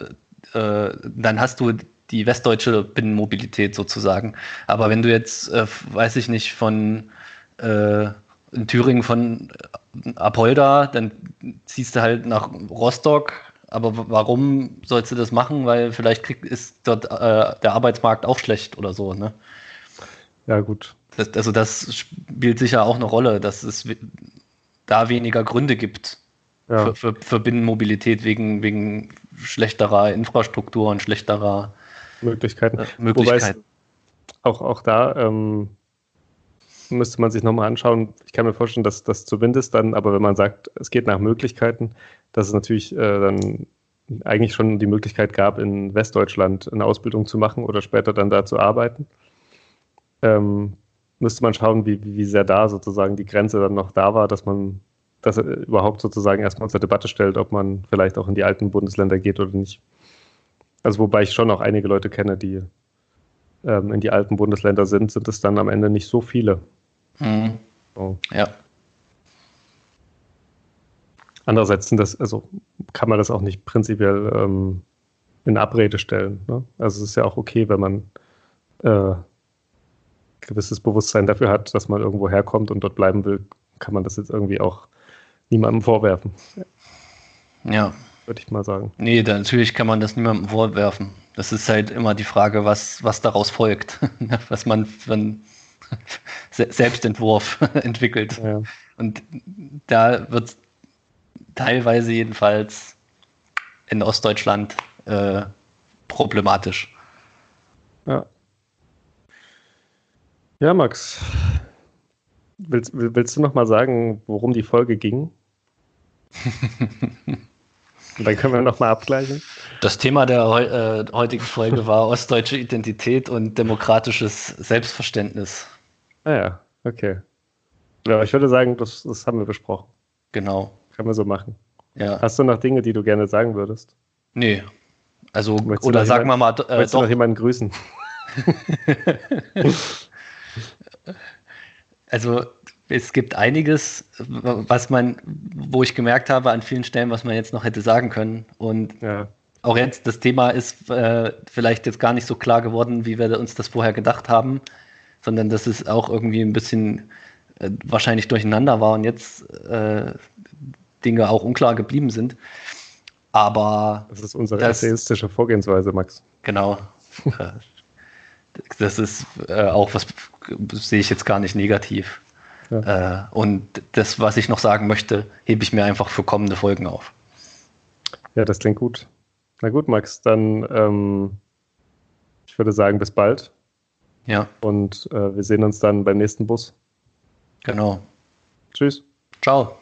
äh, dann hast du die westdeutsche Binnenmobilität sozusagen. Aber wenn du jetzt, äh, weiß ich nicht, von äh, in Thüringen von Apolda, dann ziehst du halt nach Rostock. Aber warum sollst du das machen? Weil vielleicht ist dort äh, der Arbeitsmarkt auch schlecht oder so. Ne? Ja, gut. Das, also das spielt sicher auch eine Rolle, dass es da weniger Gründe gibt Ja. für, für, für Binnenmobilität wegen, wegen schlechterer Infrastruktur und schlechterer Möglichkeiten. äh, Möglichkeiten. auch, auch da ähm, müsste man sich nochmal anschauen. Ich kann mir vorstellen, dass das zumindest dann, aber wenn man sagt, es geht nach Möglichkeiten, dass es natürlich äh, dann eigentlich schon die Möglichkeit gab, in Westdeutschland eine Ausbildung zu machen oder später dann da zu arbeiten. Ähm, müsste man schauen, wie, wie sehr da sozusagen die Grenze dann noch da war, dass man das äh, überhaupt sozusagen erstmal zur Debatte stellt, ob man vielleicht auch in die alten Bundesländer geht oder nicht. Also wobei ich schon auch einige Leute kenne, die ähm, in die alten Bundesländer sind, sind es dann am Ende nicht so viele. Mhm. So. Ja. Andererseits sind das, also kann man das auch nicht prinzipiell ähm, in Abrede stellen. Ne? Also es ist ja auch okay, wenn man äh, gewisses Bewusstsein dafür hat, dass man irgendwo herkommt und dort bleiben will, kann man das jetzt irgendwie auch niemandem vorwerfen, Ja. würde ich mal sagen. Nee, da, natürlich kann man das niemandem vorwerfen. Das ist halt immer die Frage, was, was daraus folgt. was man für einen Se- Selbstentwurf entwickelt. Ja. Und da wird es teilweise jedenfalls in Ostdeutschland äh, problematisch. Ja. Ja, Max. Willst, will- willst du noch mal sagen, worum die Folge ging? Und dann können wir noch mal abgleichen. Das Thema der heu äh, heutigen Folge war ostdeutsche Identität und demokratisches Selbstverständnis. Ah ja, okay. Ja, ich würde sagen, das, das haben wir besprochen. Genau. Können wir so machen. Ja. Hast du noch Dinge, die du gerne sagen würdest? Nee. Also, Möchtest oder sagen wir mal, äh, Möchtest du noch jemanden grüßen? Also es gibt einiges, was man, wo ich gemerkt habe an vielen Stellen, was man jetzt noch hätte sagen können. Und Ja. auch jetzt, das Thema ist äh, vielleicht jetzt gar nicht so klar geworden, wie wir uns das vorher gedacht haben, sondern dass es auch irgendwie ein bisschen äh, wahrscheinlich durcheinander war und jetzt äh, Dinge auch unklar geblieben sind. Aber Das ist unsere Das- essayistische Vorgehensweise, Max. Genau. Das ist äh, auch was, sehe ich jetzt gar nicht negativ. Äh, und das, was ich noch sagen möchte, hebe ich mir einfach für kommende Folgen auf. Ja, das klingt gut. Na gut, Max, dann ähm, ich würde sagen, bis bald. Ja, Und äh, wir sehen uns dann beim nächsten Bus. genau. Tschüss. Ciao.